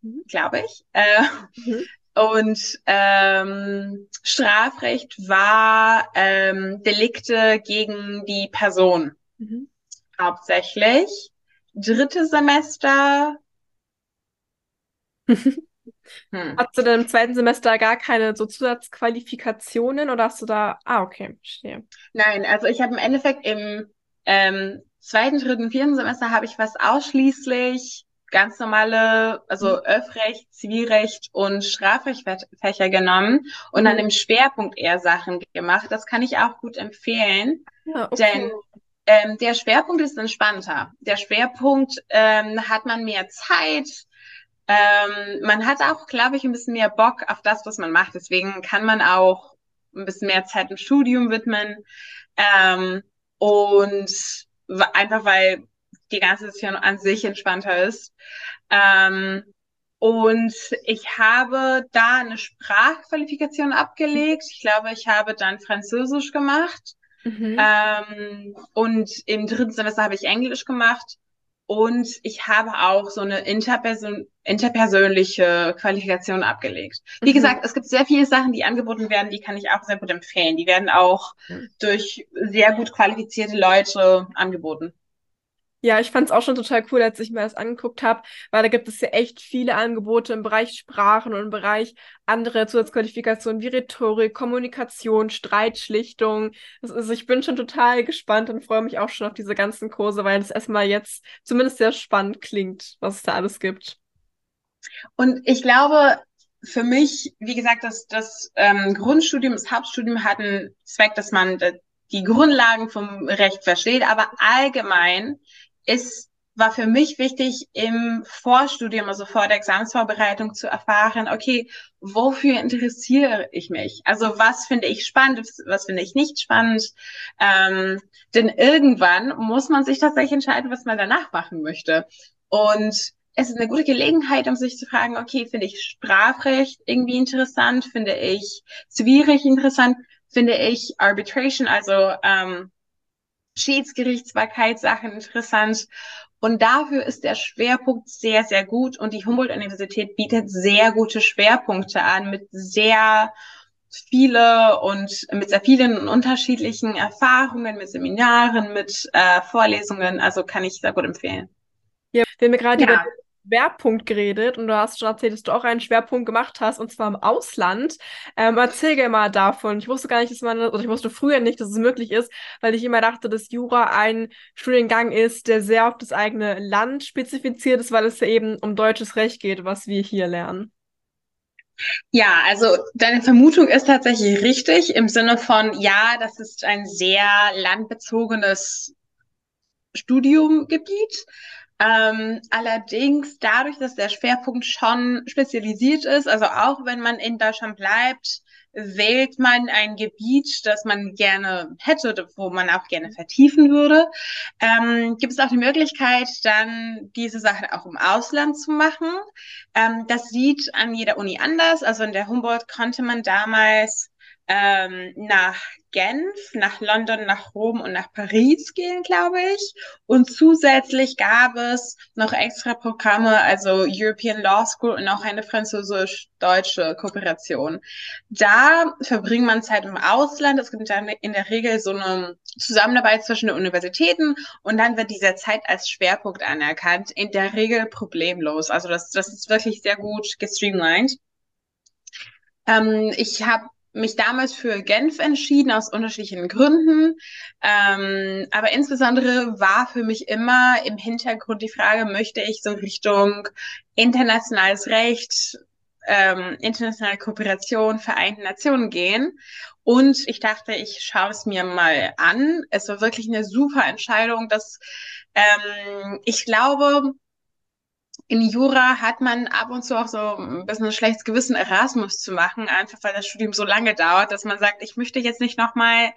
mhm. glaube ich. Äh, mhm. Und ähm, Strafrecht war ähm, Delikte gegen die Person. Mhm. Hauptsächlich. Dritte Semester. Hm. Hast du denn im zweiten Semester gar keine so Zusatzqualifikationen oder hast du da. Ah, okay, verstehe. Nein, also ich habe im Endeffekt im ähm, zweiten, dritten, vierten Semester habe ich was ausschließlich ganz normale, also mhm. Öffrecht, Zivilrecht und Strafrechtfächer genommen und dann mhm. im Schwerpunkt eher Sachen gemacht. Das kann ich auch gut empfehlen, ja, okay. denn ähm, der Schwerpunkt ist entspannter. Der Schwerpunkt ähm, hat man mehr Zeit. Ähm, man hat auch, glaube ich, ein bisschen mehr Bock auf das, was man macht. Deswegen kann man auch ein bisschen mehr Zeit im Studium widmen. Ähm, und einfach weil die ganze Situation an sich entspannter ist. Ähm, und ich habe da eine Sprachqualifikation abgelegt. Ich glaube, ich habe dann Französisch gemacht. Mhm. Ähm, und im dritten Semester habe ich Englisch gemacht. Und ich habe auch so eine interperson interpersönliche Qualifikation abgelegt. Wie mhm. gesagt, es gibt sehr viele Sachen, die angeboten werden, die kann ich auch sehr gut empfehlen. Die werden auch mhm. durch sehr gut qualifizierte Leute angeboten. Ja, ich fand es auch schon total cool, als ich mir das angeguckt habe, weil da gibt es ja echt viele Angebote im Bereich Sprachen und im Bereich andere Zusatzqualifikationen wie Rhetorik, Kommunikation, Streitschlichtung. Ist, ich bin schon total gespannt und freue mich auch schon auf diese ganzen Kurse, weil es erstmal jetzt zumindest sehr spannend klingt, was es da alles gibt. Und ich glaube, für mich, wie gesagt, das, das ähm, Grundstudium, das Hauptstudium hat einen Zweck, dass man die Grundlagen vom Recht versteht, aber allgemein ist, war für mich wichtig, im Vorstudium, also vor der Examensvorbereitung zu erfahren, okay, wofür interessiere ich mich? Also was finde ich spannend, was finde ich nicht spannend? Ähm, denn irgendwann muss man sich tatsächlich entscheiden, was man danach machen möchte. Und es ist eine gute Gelegenheit, um sich zu fragen, okay, finde ich Strafrecht irgendwie interessant? Finde ich Zivilrecht interessant? Finde ich Arbitration, also ähm, Schiedsgerichtsbarkeitssachen interessant. Und dafür ist der Schwerpunkt sehr, sehr gut. Und die Humboldt-Universität bietet sehr gute Schwerpunkte an mit sehr viele und mit sehr vielen unterschiedlichen Erfahrungen, mit Seminaren, mit äh, Vorlesungen. Also kann ich sehr gut empfehlen. Ja, wir haben gerade ja. über Schwerpunkt geredet und du hast schon erzählt, dass du auch einen Schwerpunkt gemacht hast und zwar im Ausland. Ähm, erzähl gerne mal davon. Ich wusste gar nicht, dass man, oder ich wusste früher nicht, dass es möglich ist, weil ich immer dachte, dass Jura ein Studiengang ist, der sehr auf das eigene Land spezifiziert ist, weil es ja eben um deutsches Recht geht, was wir hier lernen. Ja, also deine Vermutung ist tatsächlich richtig im Sinne von, ja, das ist ein sehr landbezogenes Studiumgebiet. Ähm, allerdings dadurch, dass der Schwerpunkt schon spezialisiert ist, also auch wenn man in Deutschland bleibt, wählt man ein Gebiet, das man gerne hätte, wo man auch gerne vertiefen würde, ähm, gibt es auch die Möglichkeit, dann diese Sachen auch im Ausland zu machen. Ähm, das sieht an jeder Uni anders. Also in der Humboldt konnte man damals ähm, nach Genf, nach London, nach Rom und nach Paris gehen, glaube ich. Und zusätzlich gab es noch extra Programme, also European Law School und auch eine französisch-deutsche Kooperation. Da verbringt man Zeit im Ausland. Es gibt dann in der Regel so eine Zusammenarbeit zwischen den Universitäten und dann wird diese Zeit als Schwerpunkt anerkannt. In der Regel problemlos. Also das, das ist wirklich sehr gut gestreamlined. Ähm, ich habe mich damals für Genf entschieden, aus unterschiedlichen Gründen. Ähm, aber insbesondere war für mich immer im Hintergrund die Frage, möchte ich so Richtung internationales Recht, ähm, internationale Kooperation, Vereinten Nationen gehen. Und ich dachte, ich schaue es mir mal an. Es war wirklich eine super Entscheidung, dass ähm, ich glaube, in Jura hat man ab und zu auch so ein bisschen ein schlechtes Gewissen, Erasmus zu machen, einfach weil das Studium so lange dauert, dass man sagt, ich möchte jetzt nicht nochmal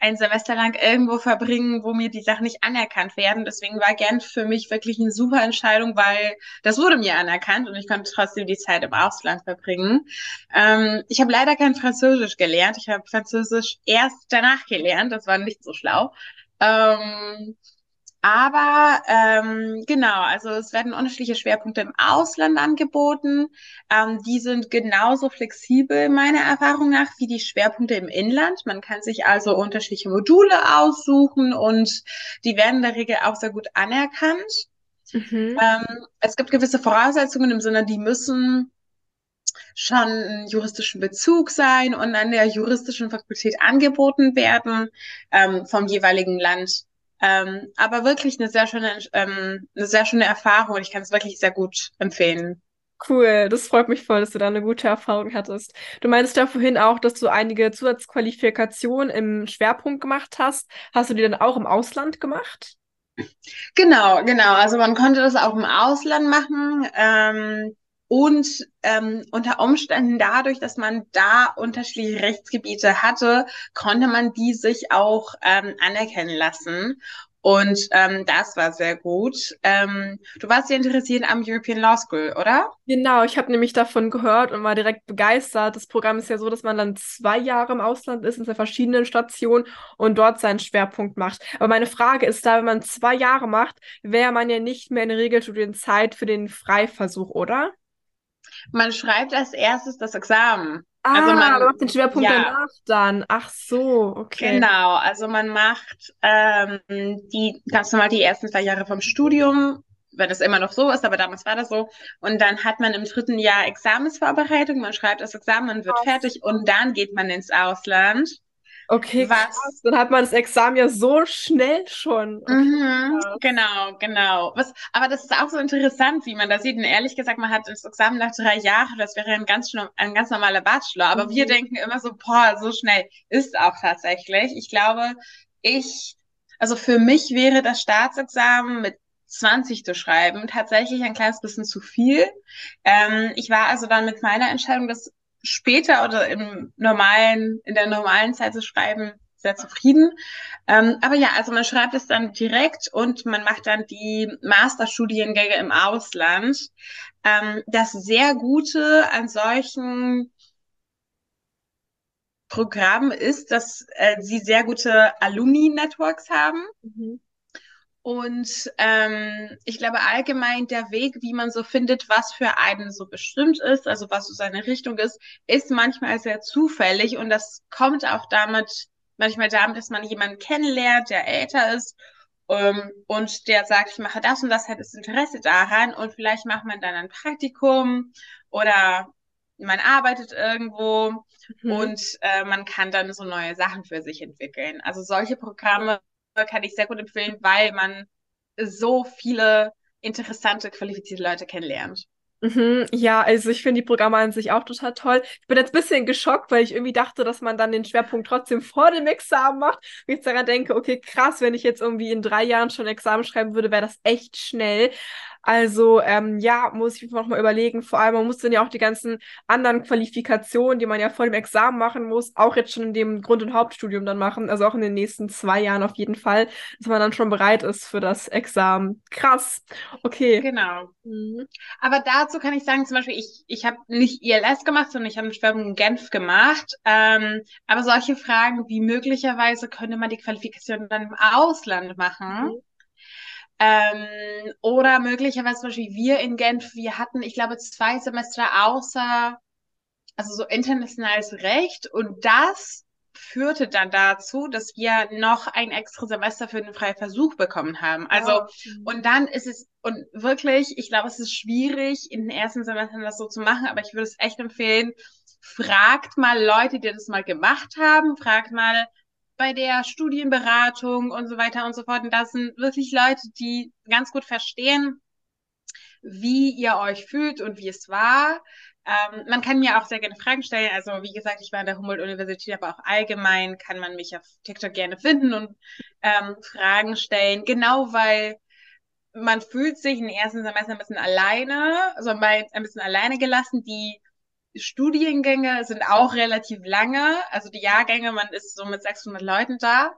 ein Semester lang irgendwo verbringen, wo mir die Sachen nicht anerkannt werden. Deswegen war Genf für mich wirklich eine super Entscheidung, weil das wurde mir anerkannt und ich konnte trotzdem die Zeit im Ausland verbringen. Ähm, ich habe leider kein Französisch gelernt. Ich habe Französisch erst danach gelernt. Das war nicht so schlau. Ähm, aber ähm, genau, also es werden unterschiedliche Schwerpunkte im Ausland angeboten. Ähm, die sind genauso flexibel, meiner Erfahrung nach, wie die Schwerpunkte im Inland. Man kann sich also unterschiedliche Module aussuchen und die werden in der Regel auch sehr gut anerkannt. Mhm. Ähm, es gibt gewisse Voraussetzungen im Sinne, die müssen schon einen juristischen Bezug sein und an der juristischen Fakultät angeboten werden ähm, vom jeweiligen Land. Ähm, aber wirklich eine sehr schöne, ähm, eine sehr schöne Erfahrung und ich kann es wirklich sehr gut empfehlen. Cool, das freut mich voll, dass du da eine gute Erfahrung hattest. Du meinst ja vorhin auch, dass du einige Zusatzqualifikationen im Schwerpunkt gemacht hast. Hast du die dann auch im Ausland gemacht? Genau, genau. Also man konnte das auch im Ausland machen. Ähm, und ähm, unter Umständen dadurch, dass man da unterschiedliche Rechtsgebiete hatte, konnte man die sich auch ähm, anerkennen lassen. Und ähm, das war sehr gut. Ähm, du warst ja interessiert am European Law School, oder? Genau, ich habe nämlich davon gehört und war direkt begeistert. Das Programm ist ja so, dass man dann zwei Jahre im Ausland ist, in zwei verschiedenen Stationen und dort seinen Schwerpunkt macht. Aber meine Frage ist da, wenn man zwei Jahre macht, wäre man ja nicht mehr in der Regelstudienzeit für den Freiversuch, oder? Man schreibt als erstes das Examen. Ah, also man macht den Schwerpunkt ja. danach dann. Ach so, okay. Genau, also man macht ähm, die ganz normal die ersten zwei Jahre vom Studium, wenn es immer noch so ist, aber damals war das so. Und dann hat man im dritten Jahr Examensvorbereitung, man schreibt das Examen, man wird oh. fertig und dann geht man ins Ausland. Okay, was, krass. Dann hat man das Examen ja so schnell schon. Okay, mhm, genau, genau. Was, aber das ist auch so interessant, wie man das sieht. Und ehrlich gesagt, man hat das Examen nach drei Jahren, das wäre ein ganz, ein ganz normaler Bachelor. Aber mhm. wir denken immer so, boah, so schnell ist auch tatsächlich. Ich glaube, ich, also für mich wäre das Staatsexamen mit 20 zu schreiben tatsächlich ein kleines bisschen zu viel. Ähm, ich war also dann mit meiner Entscheidung, das später oder im normalen, in der normalen Zeit zu schreiben, sehr zufrieden. Ähm, aber ja, also man schreibt es dann direkt und man macht dann die Masterstudiengänge im Ausland. Ähm, das sehr Gute an solchen Programmen ist, dass äh, sie sehr gute Alumni-Networks haben. Mhm. Und ähm, ich glaube allgemein der Weg, wie man so findet, was für einen so bestimmt ist, also was so seine Richtung ist, ist manchmal sehr zufällig und das kommt auch damit, manchmal damit, dass man jemanden kennenlernt, der älter ist ähm, und der sagt, ich mache das und das, hat das Interesse daran und vielleicht macht man dann ein Praktikum oder man arbeitet irgendwo mhm. und äh, man kann dann so neue Sachen für sich entwickeln. Also solche Programme kann ich sehr gut empfehlen, weil man so viele interessante, qualifizierte Leute kennenlernt. Mhm, ja, also ich finde die Programme an sich auch total toll. Ich bin jetzt ein bisschen geschockt, weil ich irgendwie dachte, dass man dann den Schwerpunkt trotzdem vor dem Examen macht. Und ich daran denke, okay, krass, wenn ich jetzt irgendwie in drei Jahren schon Examen schreiben würde, wäre das echt schnell. Also ähm, ja, muss ich noch mal überlegen. Vor allem, man muss dann ja auch die ganzen anderen Qualifikationen, die man ja vor dem Examen machen muss, auch jetzt schon in dem Grund- und Hauptstudium dann machen. Also auch in den nächsten zwei Jahren auf jeden Fall, dass man dann schon bereit ist für das Examen. Krass. Okay. Genau. Mhm. Aber dazu kann ich sagen, zum Beispiel, ich, ich habe nicht ILS gemacht, sondern ich habe einen Schwerpunkt in Genf gemacht. Ähm, aber solche Fragen wie möglicherweise könnte man die Qualifikation dann im Ausland machen. Mhm ähm, oder möglicherweise zum Beispiel wir in Genf, wir hatten, ich glaube, zwei Semester außer, also so internationales Recht und das führte dann dazu, dass wir noch ein extra Semester für den freien Versuch bekommen haben. Also, oh. und dann ist es, und wirklich, ich glaube, es ist schwierig, in den ersten Semestern das so zu machen, aber ich würde es echt empfehlen, fragt mal Leute, die das mal gemacht haben, fragt mal, bei der Studienberatung und so weiter und so fort. Und das sind wirklich Leute, die ganz gut verstehen, wie ihr euch fühlt und wie es war. Ähm, man kann mir auch sehr gerne Fragen stellen. Also wie gesagt, ich war an der Humboldt-Universität, aber auch allgemein kann man mich auf TikTok gerne finden und ähm, Fragen stellen. Genau weil man fühlt sich im ersten Semester ein bisschen alleine, also ein bisschen alleine gelassen. Die Studiengänge sind auch relativ lange, also die Jahrgänge, man ist so mit 600 Leuten da.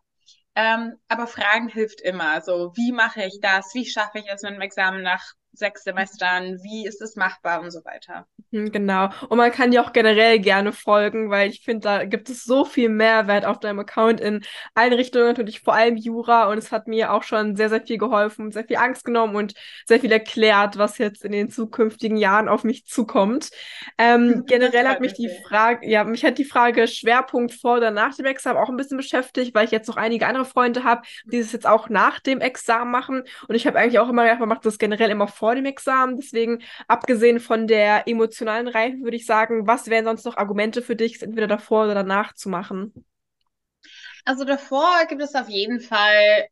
Ähm, aber Fragen hilft immer. So, wie mache ich das? Wie schaffe ich es mit dem Examen nach sechs Semestern? Wie ist es machbar und so weiter? Hm, genau. Und man kann dir auch generell gerne folgen, weil ich finde, da gibt es so viel Mehrwert auf deinem Account in allen Richtungen, natürlich vor allem Jura. Und es hat mir auch schon sehr, sehr viel geholfen, sehr viel Angst genommen und sehr viel erklärt, was jetzt in den zukünftigen Jahren auf mich zukommt. Ähm, generell hat mich die Frage, ja, mich hat die Frage Schwerpunkt vor oder nach dem Examen auch ein bisschen beschäftigt, weil ich jetzt noch einige andere Freunde habe, die es jetzt auch nach dem Examen machen. Und ich habe eigentlich auch immer gedacht, man macht das generell immer vor dem Examen. Deswegen, abgesehen von der emotionalen Reife würde ich sagen, was wären sonst noch Argumente für dich, es entweder davor oder danach zu machen? Also davor gibt es auf jeden Fall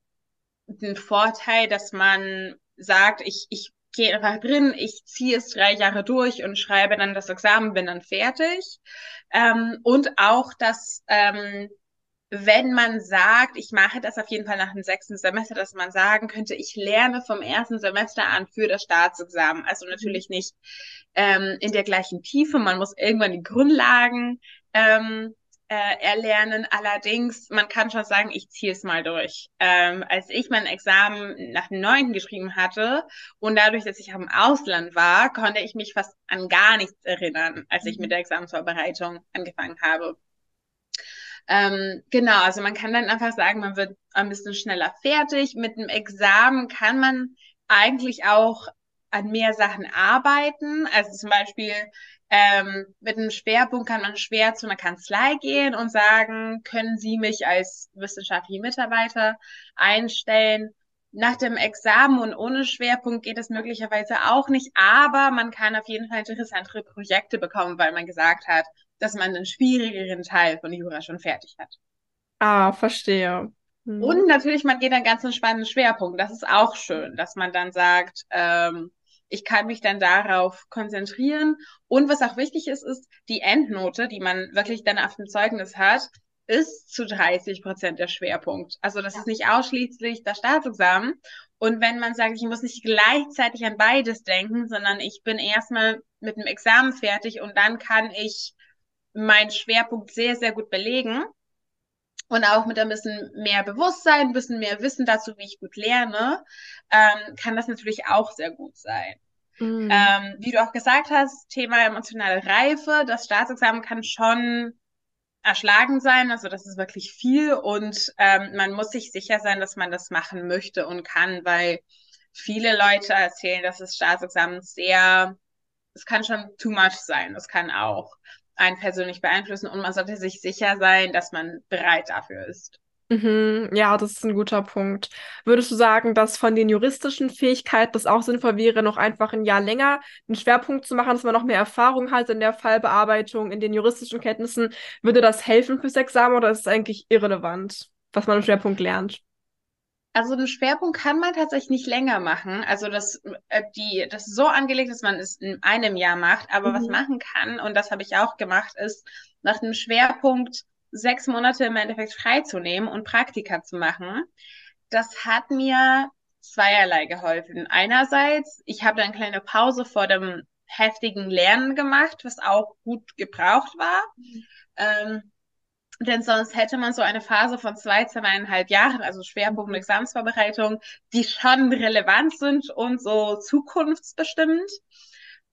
den Vorteil, dass man sagt, ich, ich gehe einfach drin, ich ziehe es drei Jahre durch und schreibe dann das Examen, bin dann fertig. Ähm, und auch, dass ähm, wenn man sagt, ich mache das auf jeden Fall nach dem sechsten Semester, dass man sagen könnte, ich lerne vom ersten Semester an für das Staatsexamen. Also natürlich nicht ähm, in der gleichen Tiefe, man muss irgendwann die Grundlagen ähm, äh, erlernen. Allerdings, man kann schon sagen, ich ziehe es mal durch. Ähm, als ich mein Examen nach dem neunten geschrieben hatte und dadurch, dass ich im Ausland war, konnte ich mich fast an gar nichts erinnern, als ich mit der Examensvorbereitung angefangen habe. Ähm, genau, also man kann dann einfach sagen, man wird ein bisschen schneller fertig. Mit dem Examen kann man eigentlich auch an mehr Sachen arbeiten. Also zum Beispiel ähm, mit einem Schwerpunkt kann man schwer zu einer Kanzlei gehen und sagen, können Sie mich als wissenschaftliche Mitarbeiter einstellen? Nach dem Examen und ohne Schwerpunkt geht es möglicherweise auch nicht, aber man kann auf jeden Fall interessantere Projekte bekommen, weil man gesagt hat, dass man einen schwierigeren Teil von Jura schon fertig hat. Ah, verstehe. Hm. Und natürlich, man geht einen ganz spannenden Schwerpunkt. Das ist auch schön, dass man dann sagt, ähm, ich kann mich dann darauf konzentrieren. Und was auch wichtig ist, ist die Endnote, die man wirklich dann auf dem Zeugnis hat, ist zu 30 Prozent der Schwerpunkt. Also das ja. ist nicht ausschließlich das Staatsexamen. Und wenn man sagt, ich muss nicht gleichzeitig an beides denken, sondern ich bin erstmal mit dem Examen fertig und dann kann ich meinen Schwerpunkt sehr, sehr gut belegen. Und auch mit ein bisschen mehr Bewusstsein, ein bisschen mehr Wissen dazu, wie ich gut lerne, ähm, kann das natürlich auch sehr gut sein. Mhm. Ähm, wie du auch gesagt hast, Thema emotionale Reife, das Staatsexamen kann schon erschlagen sein, also das ist wirklich viel und ähm, man muss sich sicher sein, dass man das machen möchte und kann, weil viele Leute erzählen, dass das Staatsexamen sehr, es kann schon too much sein, es kann auch einen persönlich beeinflussen und man sollte sich sicher sein, dass man bereit dafür ist. Mhm, ja, das ist ein guter Punkt. Würdest du sagen, dass von den juristischen Fähigkeiten das auch sinnvoll wäre, noch einfach ein Jahr länger einen Schwerpunkt zu machen, dass man noch mehr Erfahrung hat in der Fallbearbeitung, in den juristischen Kenntnissen? Würde das helfen fürs Examen oder ist es eigentlich irrelevant, was man im Schwerpunkt lernt? Also den Schwerpunkt kann man tatsächlich nicht länger machen. Also das, äh, die, das ist so angelegt, dass man es in einem Jahr macht. Aber mhm. was machen kann, und das habe ich auch gemacht, ist nach dem Schwerpunkt sechs Monate im Endeffekt freizunehmen und Praktika zu machen. Das hat mir zweierlei geholfen. Einerseits, ich habe dann eine kleine Pause vor dem heftigen Lernen gemacht, was auch gut gebraucht war. Mhm. Ähm, denn sonst hätte man so eine Phase von zwei, zweieinhalb Jahren, also Schwerpunkt und Examensvorbereitung, die schon relevant sind und so zukunftsbestimmt.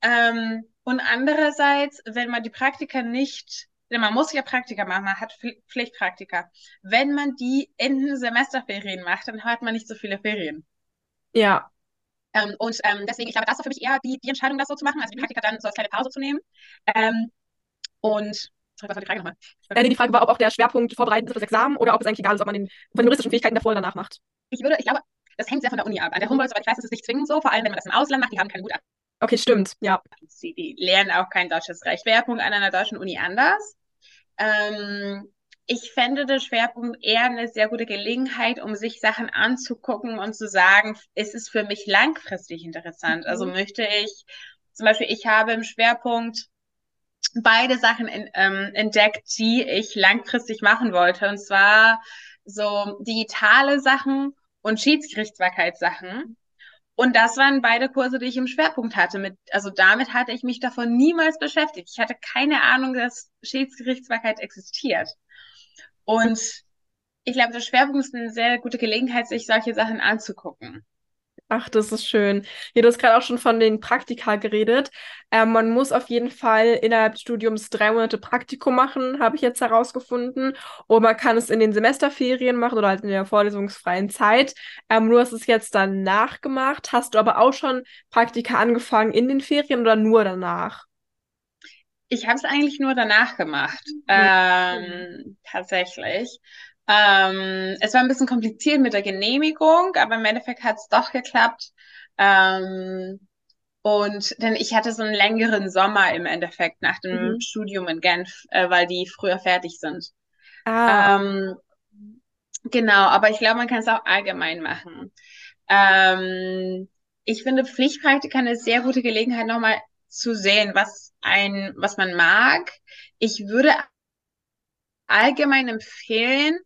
Ähm, und andererseits, wenn man die Praktika nicht, denn man muss ja Praktika machen, man hat Pflichtpraktika. Wenn man die in den Semesterferien macht, dann hat man nicht so viele Ferien. Ja. Ähm, und ähm, deswegen, ich glaube, das ist für mich eher die, die Entscheidung, das so zu machen, also die Praktika dann so als kleine Pause zu nehmen. Ähm, und was war die Frage nochmal? Äh, die Frage war, ob auch der Schwerpunkt vorbereitend ist für das Examen oder ob es eigentlich egal ist, ob man den von den juristischen Fähigkeiten davor oder danach macht. Ich würde, ich glaube, das hängt sehr von der Uni ab. An der Humboldt, soweit ich weiß, ist es nicht zwingend so, vor allem wenn man das im Ausland macht, die haben keine gute Okay, stimmt, ja. Sie die lernen auch kein deutsches Recht. Schwerpunkt an einer deutschen Uni anders. Ähm, ich fände den Schwerpunkt eher eine sehr gute Gelegenheit, um sich Sachen anzugucken und zu sagen, ist es für mich langfristig interessant? Also mhm. Also möchte ich, zum Beispiel, ich habe im Schwerpunkt beide Sachen in, ähm, entdeckt, die ich langfristig machen wollte. Und zwar so digitale Sachen und Schiedsgerichtsbarkeitssachen. Und das waren beide Kurse, die ich im Schwerpunkt hatte. Mit, also damit hatte ich mich davon niemals beschäftigt. Ich hatte keine Ahnung, dass Schiedsgerichtsbarkeit existiert. Und ich glaube, der Schwerpunkt ist eine sehr gute Gelegenheit, sich solche Sachen anzugucken. Ach, das ist schön. Ja, du hast gerade auch schon von den Praktika geredet. Ähm, man muss auf jeden Fall innerhalb des Studiums drei Monate Praktikum machen, habe ich jetzt herausgefunden. Und man kann es in den Semesterferien machen oder halt in der vorlesungsfreien Zeit. Ähm, du hast es jetzt danach gemacht. Hast du aber auch schon Praktika angefangen in den Ferien oder nur danach? Ich habe es eigentlich nur danach gemacht, mhm. ähm, tatsächlich. Ähm, es war ein bisschen kompliziert mit der Genehmigung, aber im Endeffekt hat es doch geklappt. Ähm, und denn ich hatte so einen längeren Sommer im Endeffekt nach dem mhm. Studium in Genf, äh, weil die früher fertig sind. Ah. Ähm, genau, aber ich glaube, man kann es auch allgemein machen. Ähm, ich finde Pflichtpraktika eine sehr gute Gelegenheit, nochmal zu sehen, was ein, was man mag. Ich würde allgemein empfehlen,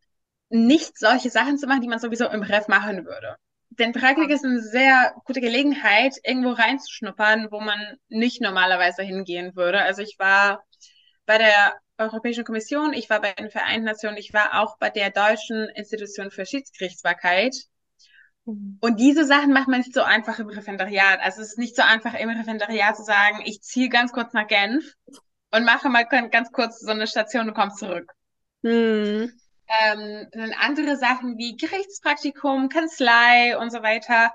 nicht solche Sachen zu machen, die man sowieso im Ref machen würde. Denn Praktik ist eine sehr gute Gelegenheit, irgendwo reinzuschnuppern, wo man nicht normalerweise hingehen würde. Also ich war bei der Europäischen Kommission, ich war bei den Vereinten Nationen, ich war auch bei der Deutschen Institution für Schiedsgerichtsbarkeit. Mhm. Und diese Sachen macht man nicht so einfach im Referendariat. Also es ist nicht so einfach im Referendariat zu sagen, ich ziehe ganz kurz nach Genf und mache mal ganz kurz so eine Station und komme zurück. Mhm. Ähm, dann andere Sachen wie Gerichtspraktikum, Kanzlei und so weiter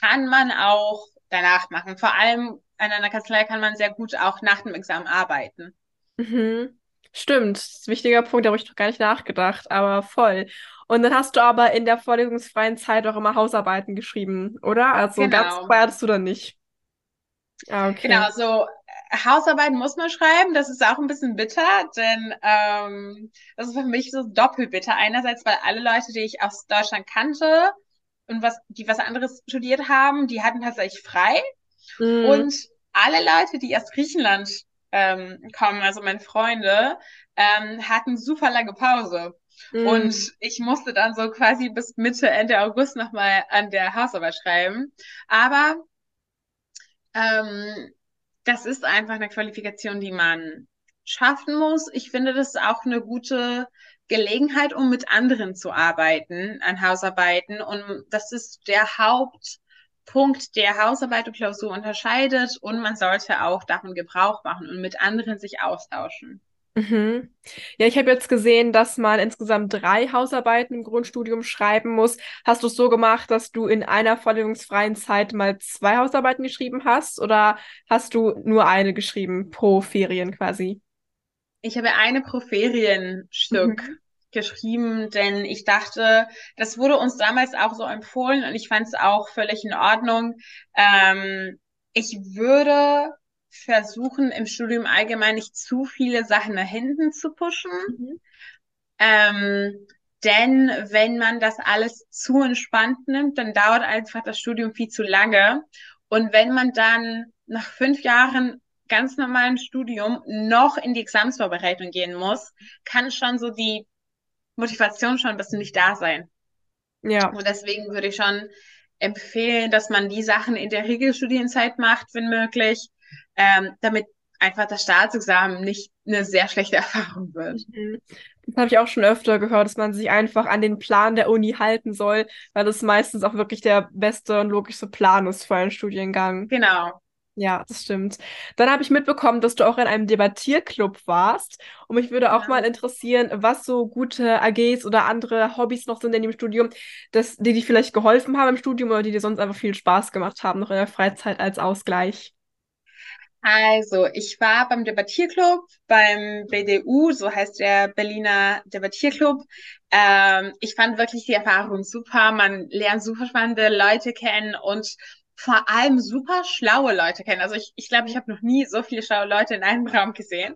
kann man auch danach machen. Vor allem an einer Kanzlei kann man sehr gut auch nach dem Examen arbeiten. Mhm. Stimmt, das ist ein wichtiger Punkt, da habe ich noch gar nicht nachgedacht, aber voll. Und dann hast du aber in der vorlesungsfreien Zeit auch immer Hausarbeiten geschrieben, oder? Also genau. ganz frei hattest du dann nicht. Ah, okay. Genau, so Hausarbeit muss man schreiben, das ist auch ein bisschen bitter, denn ähm, das ist für mich so doppelt bitter. Einerseits, weil alle Leute, die ich aus Deutschland kannte und was, die was anderes studiert haben, die hatten tatsächlich frei. Mhm. Und alle Leute, die aus Griechenland ähm, kommen, also meine Freunde, ähm, hatten super lange Pause. Mhm. Und ich musste dann so quasi bis Mitte, Ende August nochmal an der Hausarbeit schreiben. Aber ähm, das ist einfach eine Qualifikation, die man schaffen muss. Ich finde, das ist auch eine gute Gelegenheit, um mit anderen zu arbeiten an Hausarbeiten. Und das ist der Hauptpunkt, der Hausarbeit und Klausur unterscheidet. Und man sollte auch davon Gebrauch machen und mit anderen sich austauschen. Mhm. Ja, ich habe jetzt gesehen, dass man insgesamt drei Hausarbeiten im Grundstudium schreiben muss. Hast du es so gemacht, dass du in einer vorlesungsfreien Zeit mal zwei Hausarbeiten geschrieben hast oder hast du nur eine geschrieben pro Ferien quasi? Ich habe eine pro Ferienstück mhm. geschrieben, denn ich dachte, das wurde uns damals auch so empfohlen und ich fand es auch völlig in Ordnung. Ähm, ich würde versuchen, im Studium allgemein nicht zu viele Sachen nach hinten zu pushen. Mhm. Ähm, denn wenn man das alles zu entspannt nimmt, dann dauert einfach das Studium viel zu lange. Und wenn man dann nach fünf Jahren ganz normalen Studium noch in die Examsvorbereitung gehen muss, kann schon so die Motivation schon ein bisschen nicht da sein. Ja. Und deswegen würde ich schon empfehlen, dass man die Sachen in der Regelstudienzeit macht, wenn möglich, ähm, damit einfach das Staatsexamen nicht eine sehr schlechte Erfahrung wird. Mhm. Das habe ich auch schon öfter gehört, dass man sich einfach an den Plan der Uni halten soll, weil das meistens auch wirklich der beste und logischste Plan ist für einen Studiengang. Genau. Ja, das stimmt. Dann habe ich mitbekommen, dass du auch in einem Debattierclub warst. Und mich würde auch ja. mal interessieren, was so gute AGs oder andere Hobbys noch sind in dem Studium, dass, die dir vielleicht geholfen haben im Studium oder die dir sonst einfach viel Spaß gemacht haben, noch in der Freizeit als Ausgleich. Also, ich war beim Debattierclub, beim BDU, so heißt der Berliner Debattierclub. Ähm, ich fand wirklich die Erfahrung super. Man lernt super spannende Leute kennen und vor allem super schlaue Leute kennen. Also ich, ich glaube, ich habe noch nie so viele schlaue Leute in einem Raum gesehen.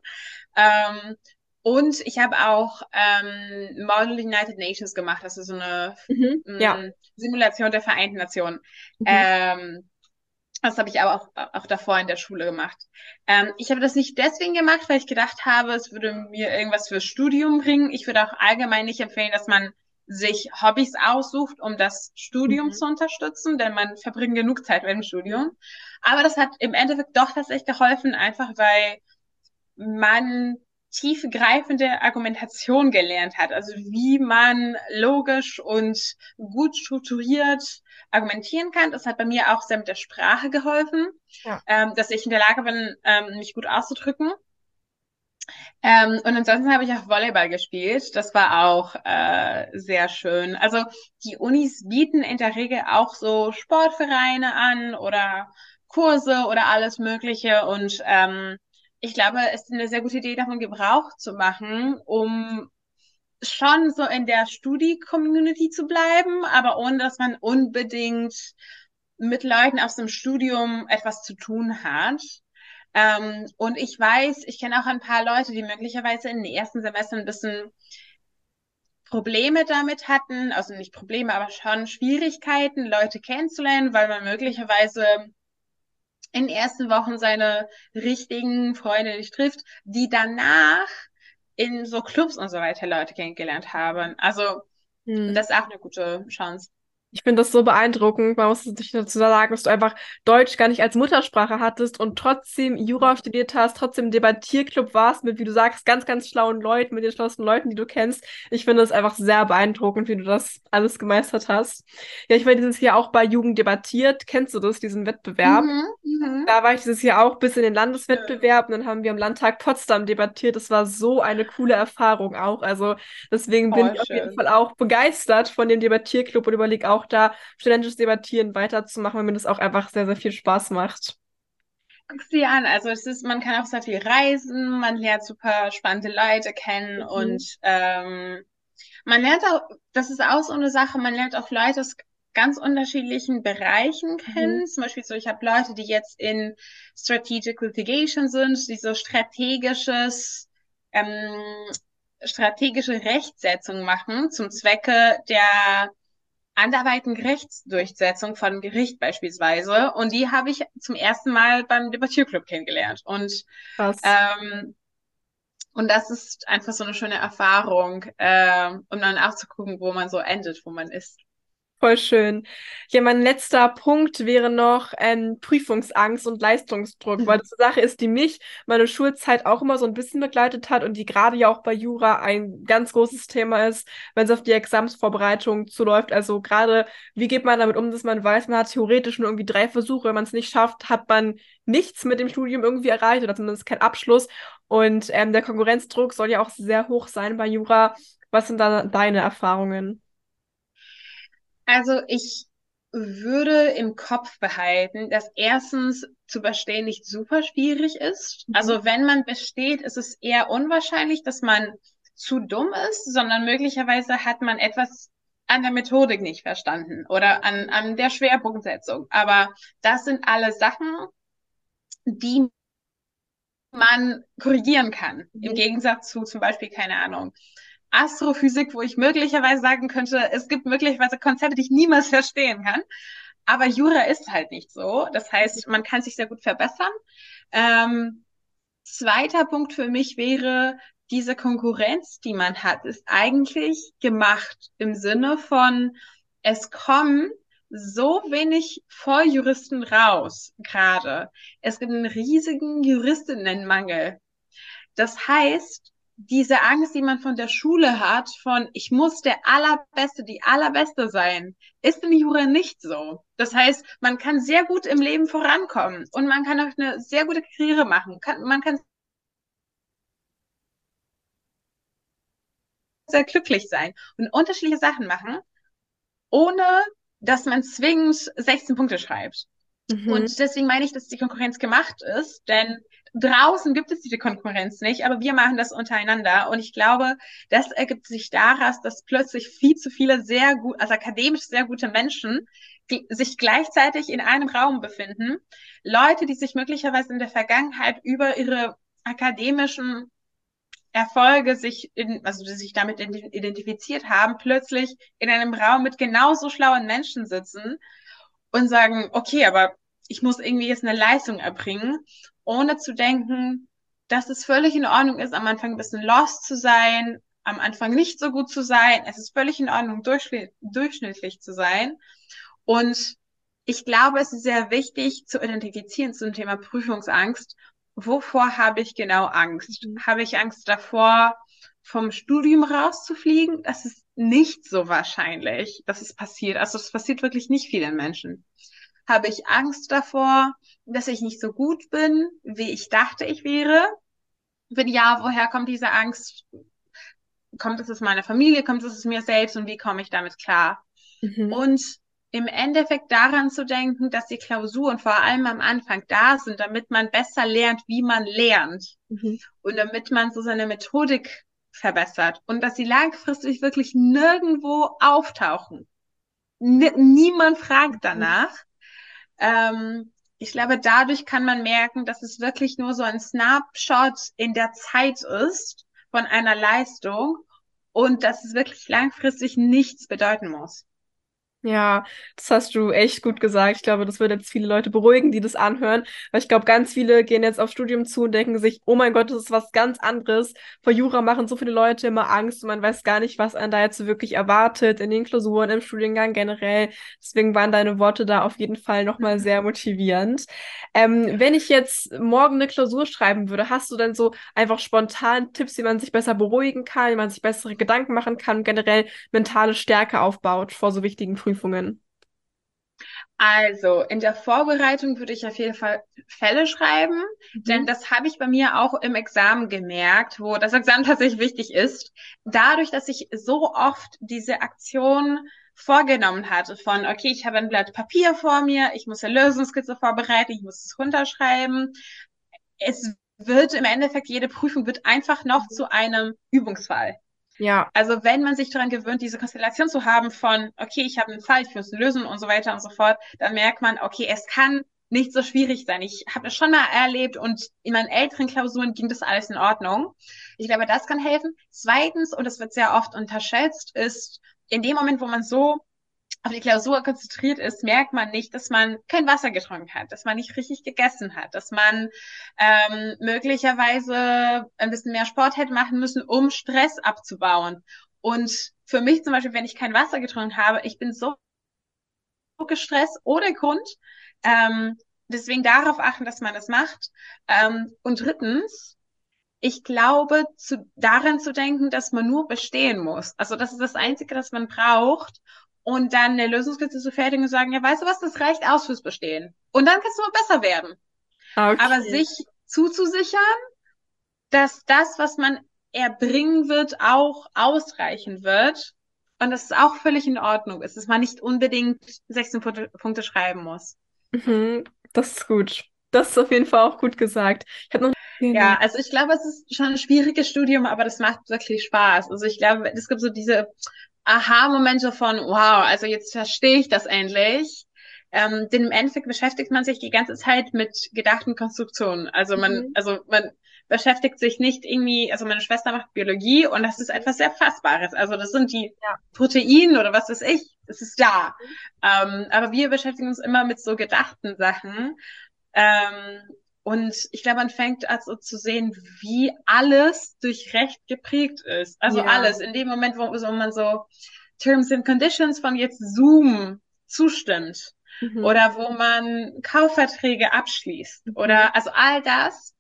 Ähm, und ich habe auch ähm, Model United Nations gemacht, das ist so eine mhm, ja. Simulation der Vereinten Nationen. Mhm. Ähm, das habe ich aber auch, auch davor in der Schule gemacht. Ähm, ich habe das nicht deswegen gemacht, weil ich gedacht habe, es würde mir irgendwas fürs Studium bringen. Ich würde auch allgemein nicht empfehlen, dass man sich Hobbys aussucht, um das Studium mhm. zu unterstützen, denn man verbringt genug Zeit beim Studium. Aber das hat im Endeffekt doch tatsächlich geholfen, einfach weil man tiefgreifende Argumentation gelernt hat, also wie man logisch und gut strukturiert argumentieren kann. Das hat bei mir auch sehr mit der Sprache geholfen, ja. ähm, dass ich in der Lage bin, ähm, mich gut auszudrücken. Ähm, und ansonsten habe ich auch Volleyball gespielt. Das war auch äh, sehr schön. Also die Unis bieten in der Regel auch so Sportvereine an oder Kurse oder alles Mögliche. Und ähm, ich glaube, es ist eine sehr gute Idee, davon Gebrauch zu machen, um schon so in der Studi-Community zu bleiben, aber ohne dass man unbedingt mit Leuten aus dem Studium etwas zu tun hat. Ähm, und ich weiß, ich kenne auch ein paar Leute, die möglicherweise in den ersten Semestern ein bisschen Probleme damit hatten, also nicht Probleme, aber schon Schwierigkeiten, Leute kennenzulernen, weil man möglicherweise in den ersten Wochen seine richtigen Freunde nicht trifft, die danach in so Clubs und so weiter Leute kennengelernt haben. Also hm. das ist auch eine gute Chance. Ich finde das so beeindruckend. Man muss sich dazu sagen, dass du einfach Deutsch gar nicht als Muttersprache hattest und trotzdem Jura studiert hast, trotzdem im Debattierclub warst mit, wie du sagst, ganz, ganz schlauen Leuten, mit den schlauesten Leuten, die du kennst. Ich finde es einfach sehr beeindruckend, wie du das alles gemeistert hast. Ja, ich war dieses Jahr auch bei Jugend debattiert. Kennst du das, diesen Wettbewerb? Mhm, mh. Da war ich dieses Jahr auch bis in den Landeswettbewerb und dann haben wir am Landtag Potsdam debattiert. Das war so eine coole Erfahrung auch. Also deswegen bin oh, ich schön. auf jeden Fall auch begeistert von dem Debattierclub und überlege auch, auch da studentisches Debattieren weiterzumachen, weil mir das auch einfach sehr, sehr viel Spaß macht. Guck's dir an, also es ist, man kann auch sehr viel reisen, man lernt super spannende Leute kennen mhm. und ähm, man lernt auch, das ist auch so eine Sache, man lernt auch Leute aus ganz unterschiedlichen Bereichen mhm. kennen. Mhm. Zum Beispiel so, ich habe Leute, die jetzt in Strategic Litigation sind, die so strategisches ähm, strategische Rechtsetzung machen zum Zwecke der anderweitigen Rechtsdurchsetzung von Gericht beispielsweise. Und die habe ich zum ersten Mal beim Debattierclub kennengelernt. Und, ähm, und das ist einfach so eine schöne Erfahrung, äh, um dann auch zu gucken, wo man so endet, wo man ist. Voll schön. Ja, mein letzter Punkt wäre noch ähm, Prüfungsangst und Leistungsdruck, mhm. weil das eine Sache ist, die mich meine Schulzeit auch immer so ein bisschen begleitet hat und die gerade ja auch bei Jura ein ganz großes Thema ist, wenn es auf die Examsvorbereitung zuläuft. Also gerade, wie geht man damit um, dass man weiß, man hat theoretisch nur irgendwie drei Versuche, wenn man es nicht schafft, hat man nichts mit dem Studium irgendwie erreicht oder zumindest keinen Abschluss. Und ähm, der Konkurrenzdruck soll ja auch sehr hoch sein bei Jura. Was sind da deine Erfahrungen? Also ich würde im Kopf behalten, dass erstens zu bestehen nicht super schwierig ist. Mhm. Also wenn man besteht, ist es eher unwahrscheinlich, dass man zu dumm ist, sondern möglicherweise hat man etwas an der Methodik nicht verstanden oder an, an der Schwerpunktsetzung. Aber das sind alle Sachen, die man korrigieren kann. Mhm. Im Gegensatz zu zum Beispiel, keine Ahnung, Astrophysik, wo ich möglicherweise sagen könnte, es gibt möglicherweise Konzepte, die ich niemals verstehen kann. Aber Jura ist halt nicht so. Das heißt, man kann sich sehr gut verbessern. Ähm, zweiter Punkt für mich wäre, diese Konkurrenz, die man hat, ist eigentlich gemacht im Sinne von, es kommen so wenig Volljuristen raus gerade. Es gibt einen riesigen Juristinnenmangel. Das heißt, diese Angst, die man von der Schule hat, von ich muss der Allerbeste, die Allerbeste sein, ist in Jura nicht so. Das heißt, man kann sehr gut im Leben vorankommen und man kann auch eine sehr gute Karriere machen. Kann, man kann sehr glücklich sein und unterschiedliche Sachen machen, ohne dass man zwingend 16 Punkte schreibt. Mhm. Und deswegen meine ich, dass die Konkurrenz gemacht ist, denn draußen gibt es diese Konkurrenz nicht, aber wir machen das untereinander. Und ich glaube, das ergibt sich daraus, dass plötzlich viel zu viele sehr gut, also akademisch sehr gute Menschen sich gleichzeitig in einem Raum befinden. Leute, die sich möglicherweise in der Vergangenheit über ihre akademischen Erfolge sich in, also die sich damit identifiziert haben, plötzlich in einem Raum mit genauso schlauen Menschen sitzen und sagen, okay, aber ich muss irgendwie jetzt eine Leistung erbringen ohne zu denken, dass es völlig in Ordnung ist, am Anfang ein bisschen lost zu sein, am Anfang nicht so gut zu sein. Es ist völlig in Ordnung, durchschnittlich zu sein. Und ich glaube, es ist sehr wichtig zu identifizieren zum Thema Prüfungsangst. Wovor habe ich genau Angst? Mhm. Habe ich Angst davor, vom Studium rauszufliegen? Das ist nicht so wahrscheinlich, dass es passiert. Also es passiert wirklich nicht vielen Menschen. Habe ich Angst davor, dass ich nicht so gut bin, wie ich dachte, ich wäre? Wenn ja, woher kommt diese Angst? Kommt es aus meiner Familie? Kommt es aus mir selbst? Und wie komme ich damit klar? Mhm. Und im Endeffekt daran zu denken, dass die Klausuren vor allem am Anfang da sind, damit man besser lernt, wie man lernt. Mhm. Und damit man so seine Methodik verbessert. Und dass sie langfristig wirklich nirgendwo auftauchen. N niemand fragt danach. Mhm. Ähm, ich glaube, dadurch kann man merken, dass es wirklich nur so ein Snapshot in der Zeit ist von einer Leistung und dass es wirklich langfristig nichts bedeuten muss. Ja, das hast du echt gut gesagt. Ich glaube, das wird jetzt viele Leute beruhigen, die das anhören. Weil ich glaube, ganz viele gehen jetzt auf Studium zu und denken sich, oh mein Gott, das ist was ganz anderes. Vor Jura machen so viele Leute immer Angst und man weiß gar nicht, was einen da jetzt wirklich erwartet in den Klausuren, im Studiengang generell. Deswegen waren deine Worte da auf jeden Fall nochmal sehr motivierend. Ähm, wenn ich jetzt morgen eine Klausur schreiben würde, hast du denn so einfach spontan Tipps, wie man sich besser beruhigen kann, wie man sich bessere Gedanken machen kann und generell mentale Stärke aufbaut vor so wichtigen Prüfungen? Prüfungen? Also, in der Vorbereitung würde ich auf jeden Fall Fälle schreiben, mhm. denn das habe ich bei mir auch im Examen gemerkt, wo das Examen tatsächlich wichtig ist. Dadurch, dass ich so oft diese Aktion vorgenommen hatte von, okay, ich habe ein Blatt Papier vor mir, ich muss eine Lösungskizze vorbereiten, ich muss es runterschreiben. Es wird im Endeffekt, jede Prüfung wird einfach noch mhm. zu einem Übungsfall. Ja. Also wenn man sich daran gewöhnt, diese Konstellation zu haben von, okay, ich habe einen Fall, ich muss lösen und so weiter und so fort, dann merkt man, okay, es kann nicht so schwierig sein. Ich habe das schon mal erlebt und in meinen älteren Klausuren ging das alles in Ordnung. Ich glaube, das kann helfen. Zweitens, und das wird sehr oft unterschätzt, ist in dem Moment, wo man so auf die Klausur konzentriert ist, merkt man nicht, dass man kein Wasser getrunken hat, dass man nicht richtig gegessen hat, dass man ähm, möglicherweise ein bisschen mehr Sport hätte machen müssen, um Stress abzubauen. Und für mich zum Beispiel, wenn ich kein Wasser getrunken habe, ich bin so gestresst ohne Grund. Ähm, deswegen darauf achten, dass man das macht. Ähm, und drittens, ich glaube, zu, daran zu denken, dass man nur bestehen muss. Also das ist das Einzige, das man braucht, und dann eine Lösungskizze zu fertigen und sagen, ja, weißt du was, das reicht aus fürs Bestehen. Und dann kannst du mal besser werden. Okay. Aber sich zuzusichern, dass das, was man erbringen wird, auch ausreichen wird. Und das ist auch völlig in Ordnung ist, dass man nicht unbedingt 16 Punkte schreiben muss. Mhm, das ist gut. Das ist auf jeden Fall auch gut gesagt. Ich noch ja, also ich glaube, es ist schon ein schwieriges Studium, aber das macht wirklich Spaß. Also ich glaube, es gibt so diese Aha-Momente von, wow, also jetzt verstehe ich das endlich. Ähm, denn im Endeffekt beschäftigt man sich die ganze Zeit mit gedachten Konstruktionen. Also man, mhm. also man beschäftigt sich nicht irgendwie, also meine Schwester macht Biologie und das ist etwas sehr Fassbares. Also das sind die ja. Proteine oder was weiß ich, das ist da. Ähm, aber wir beschäftigen uns immer mit so gedachten Sachen. Ähm, und ich glaube, man fängt also zu sehen, wie alles durch Recht geprägt ist. Also ja. alles. In dem Moment, wo, wo man so Terms and Conditions von jetzt Zoom zustimmt. Mhm. Oder wo man Kaufverträge abschließt. Mhm. Oder also all das.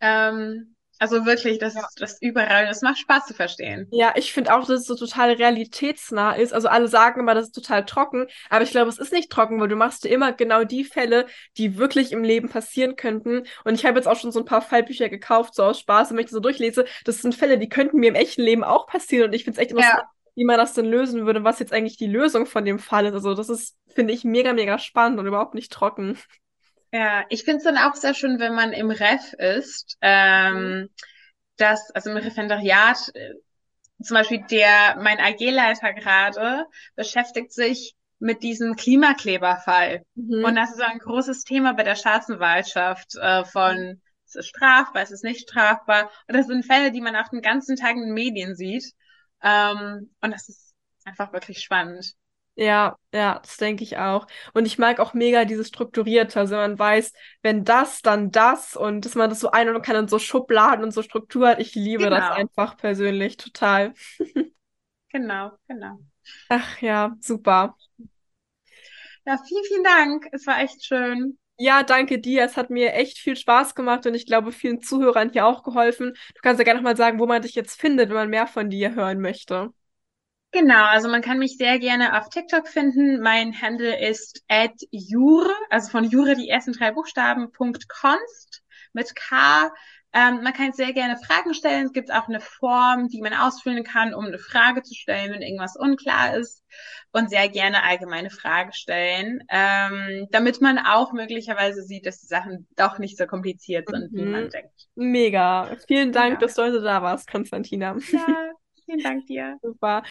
Ähm, also wirklich, das, ja. das überall, das macht Spaß zu verstehen. Ja, ich finde auch, dass es so total realitätsnah ist. Also alle sagen immer, das ist total trocken, aber ich glaube, es ist nicht trocken, weil du machst dir immer genau die Fälle, die wirklich im Leben passieren könnten. Und ich habe jetzt auch schon so ein paar Fallbücher gekauft, so aus Spaß, und wenn ich so durchlese, das sind Fälle, die könnten mir im echten Leben auch passieren. Und ich finde es echt interessant, ja. wie man das denn lösen würde, was jetzt eigentlich die Lösung von dem Fall ist. Also das ist, finde ich, mega, mega spannend und überhaupt nicht trocken. Ja, ich finde es dann auch sehr schön, wenn man im Ref ist, ähm, mhm. dass, also im Referendariat, äh, zum Beispiel der, mein AG-Leiter gerade beschäftigt sich mit diesem Klimakleberfall. Mhm. Und das ist so ein großes Thema bei der Staatsanwaltschaft äh, von, es ist strafbar, es ist nicht strafbar. Und das sind Fälle, die man auch den ganzen Tag in den Medien sieht. Ähm, und das ist einfach wirklich spannend. Ja, ja, das denke ich auch. Und ich mag auch mega dieses Strukturierte. Also man weiß, wenn das, dann das und dass man das so einordnen kann in so Schubladen und so Struktur hat. Ich liebe das Genau, einfach persönlich total. genau, genau. Ach ja, super. Ja, vielen, vielen Dank. Es war echt schön. Ja, danke dir. Es hat mir echt viel Spaß gemacht und ich glaube, vielen Zuhörern hier auch geholfen. Du kannst ja gerne noch mal sagen, wo man dich jetzt findet, wenn man mehr von dir hören möchte. Genau, also man kann mich sehr gerne auf TikTok finden. Mein Handle ist @jure, also von Jure die ersten drei Buchstaben, Punkt Const mit K. Ähm, man kann sehr gerne Fragen stellen. Es gibt auch eine Form, die man ausfüllen kann, um eine Frage zu stellen, wenn irgendwas unklar ist. Und sehr gerne allgemeine Fragen stellen, ähm, damit man auch möglicherweise sieht, dass die Sachen doch nicht so kompliziert sind, wie man Mhm. denkt. Mega. Vielen Dank, Genau. dass du heute da warst, Konstantina. Ja, vielen Dank dir. Super.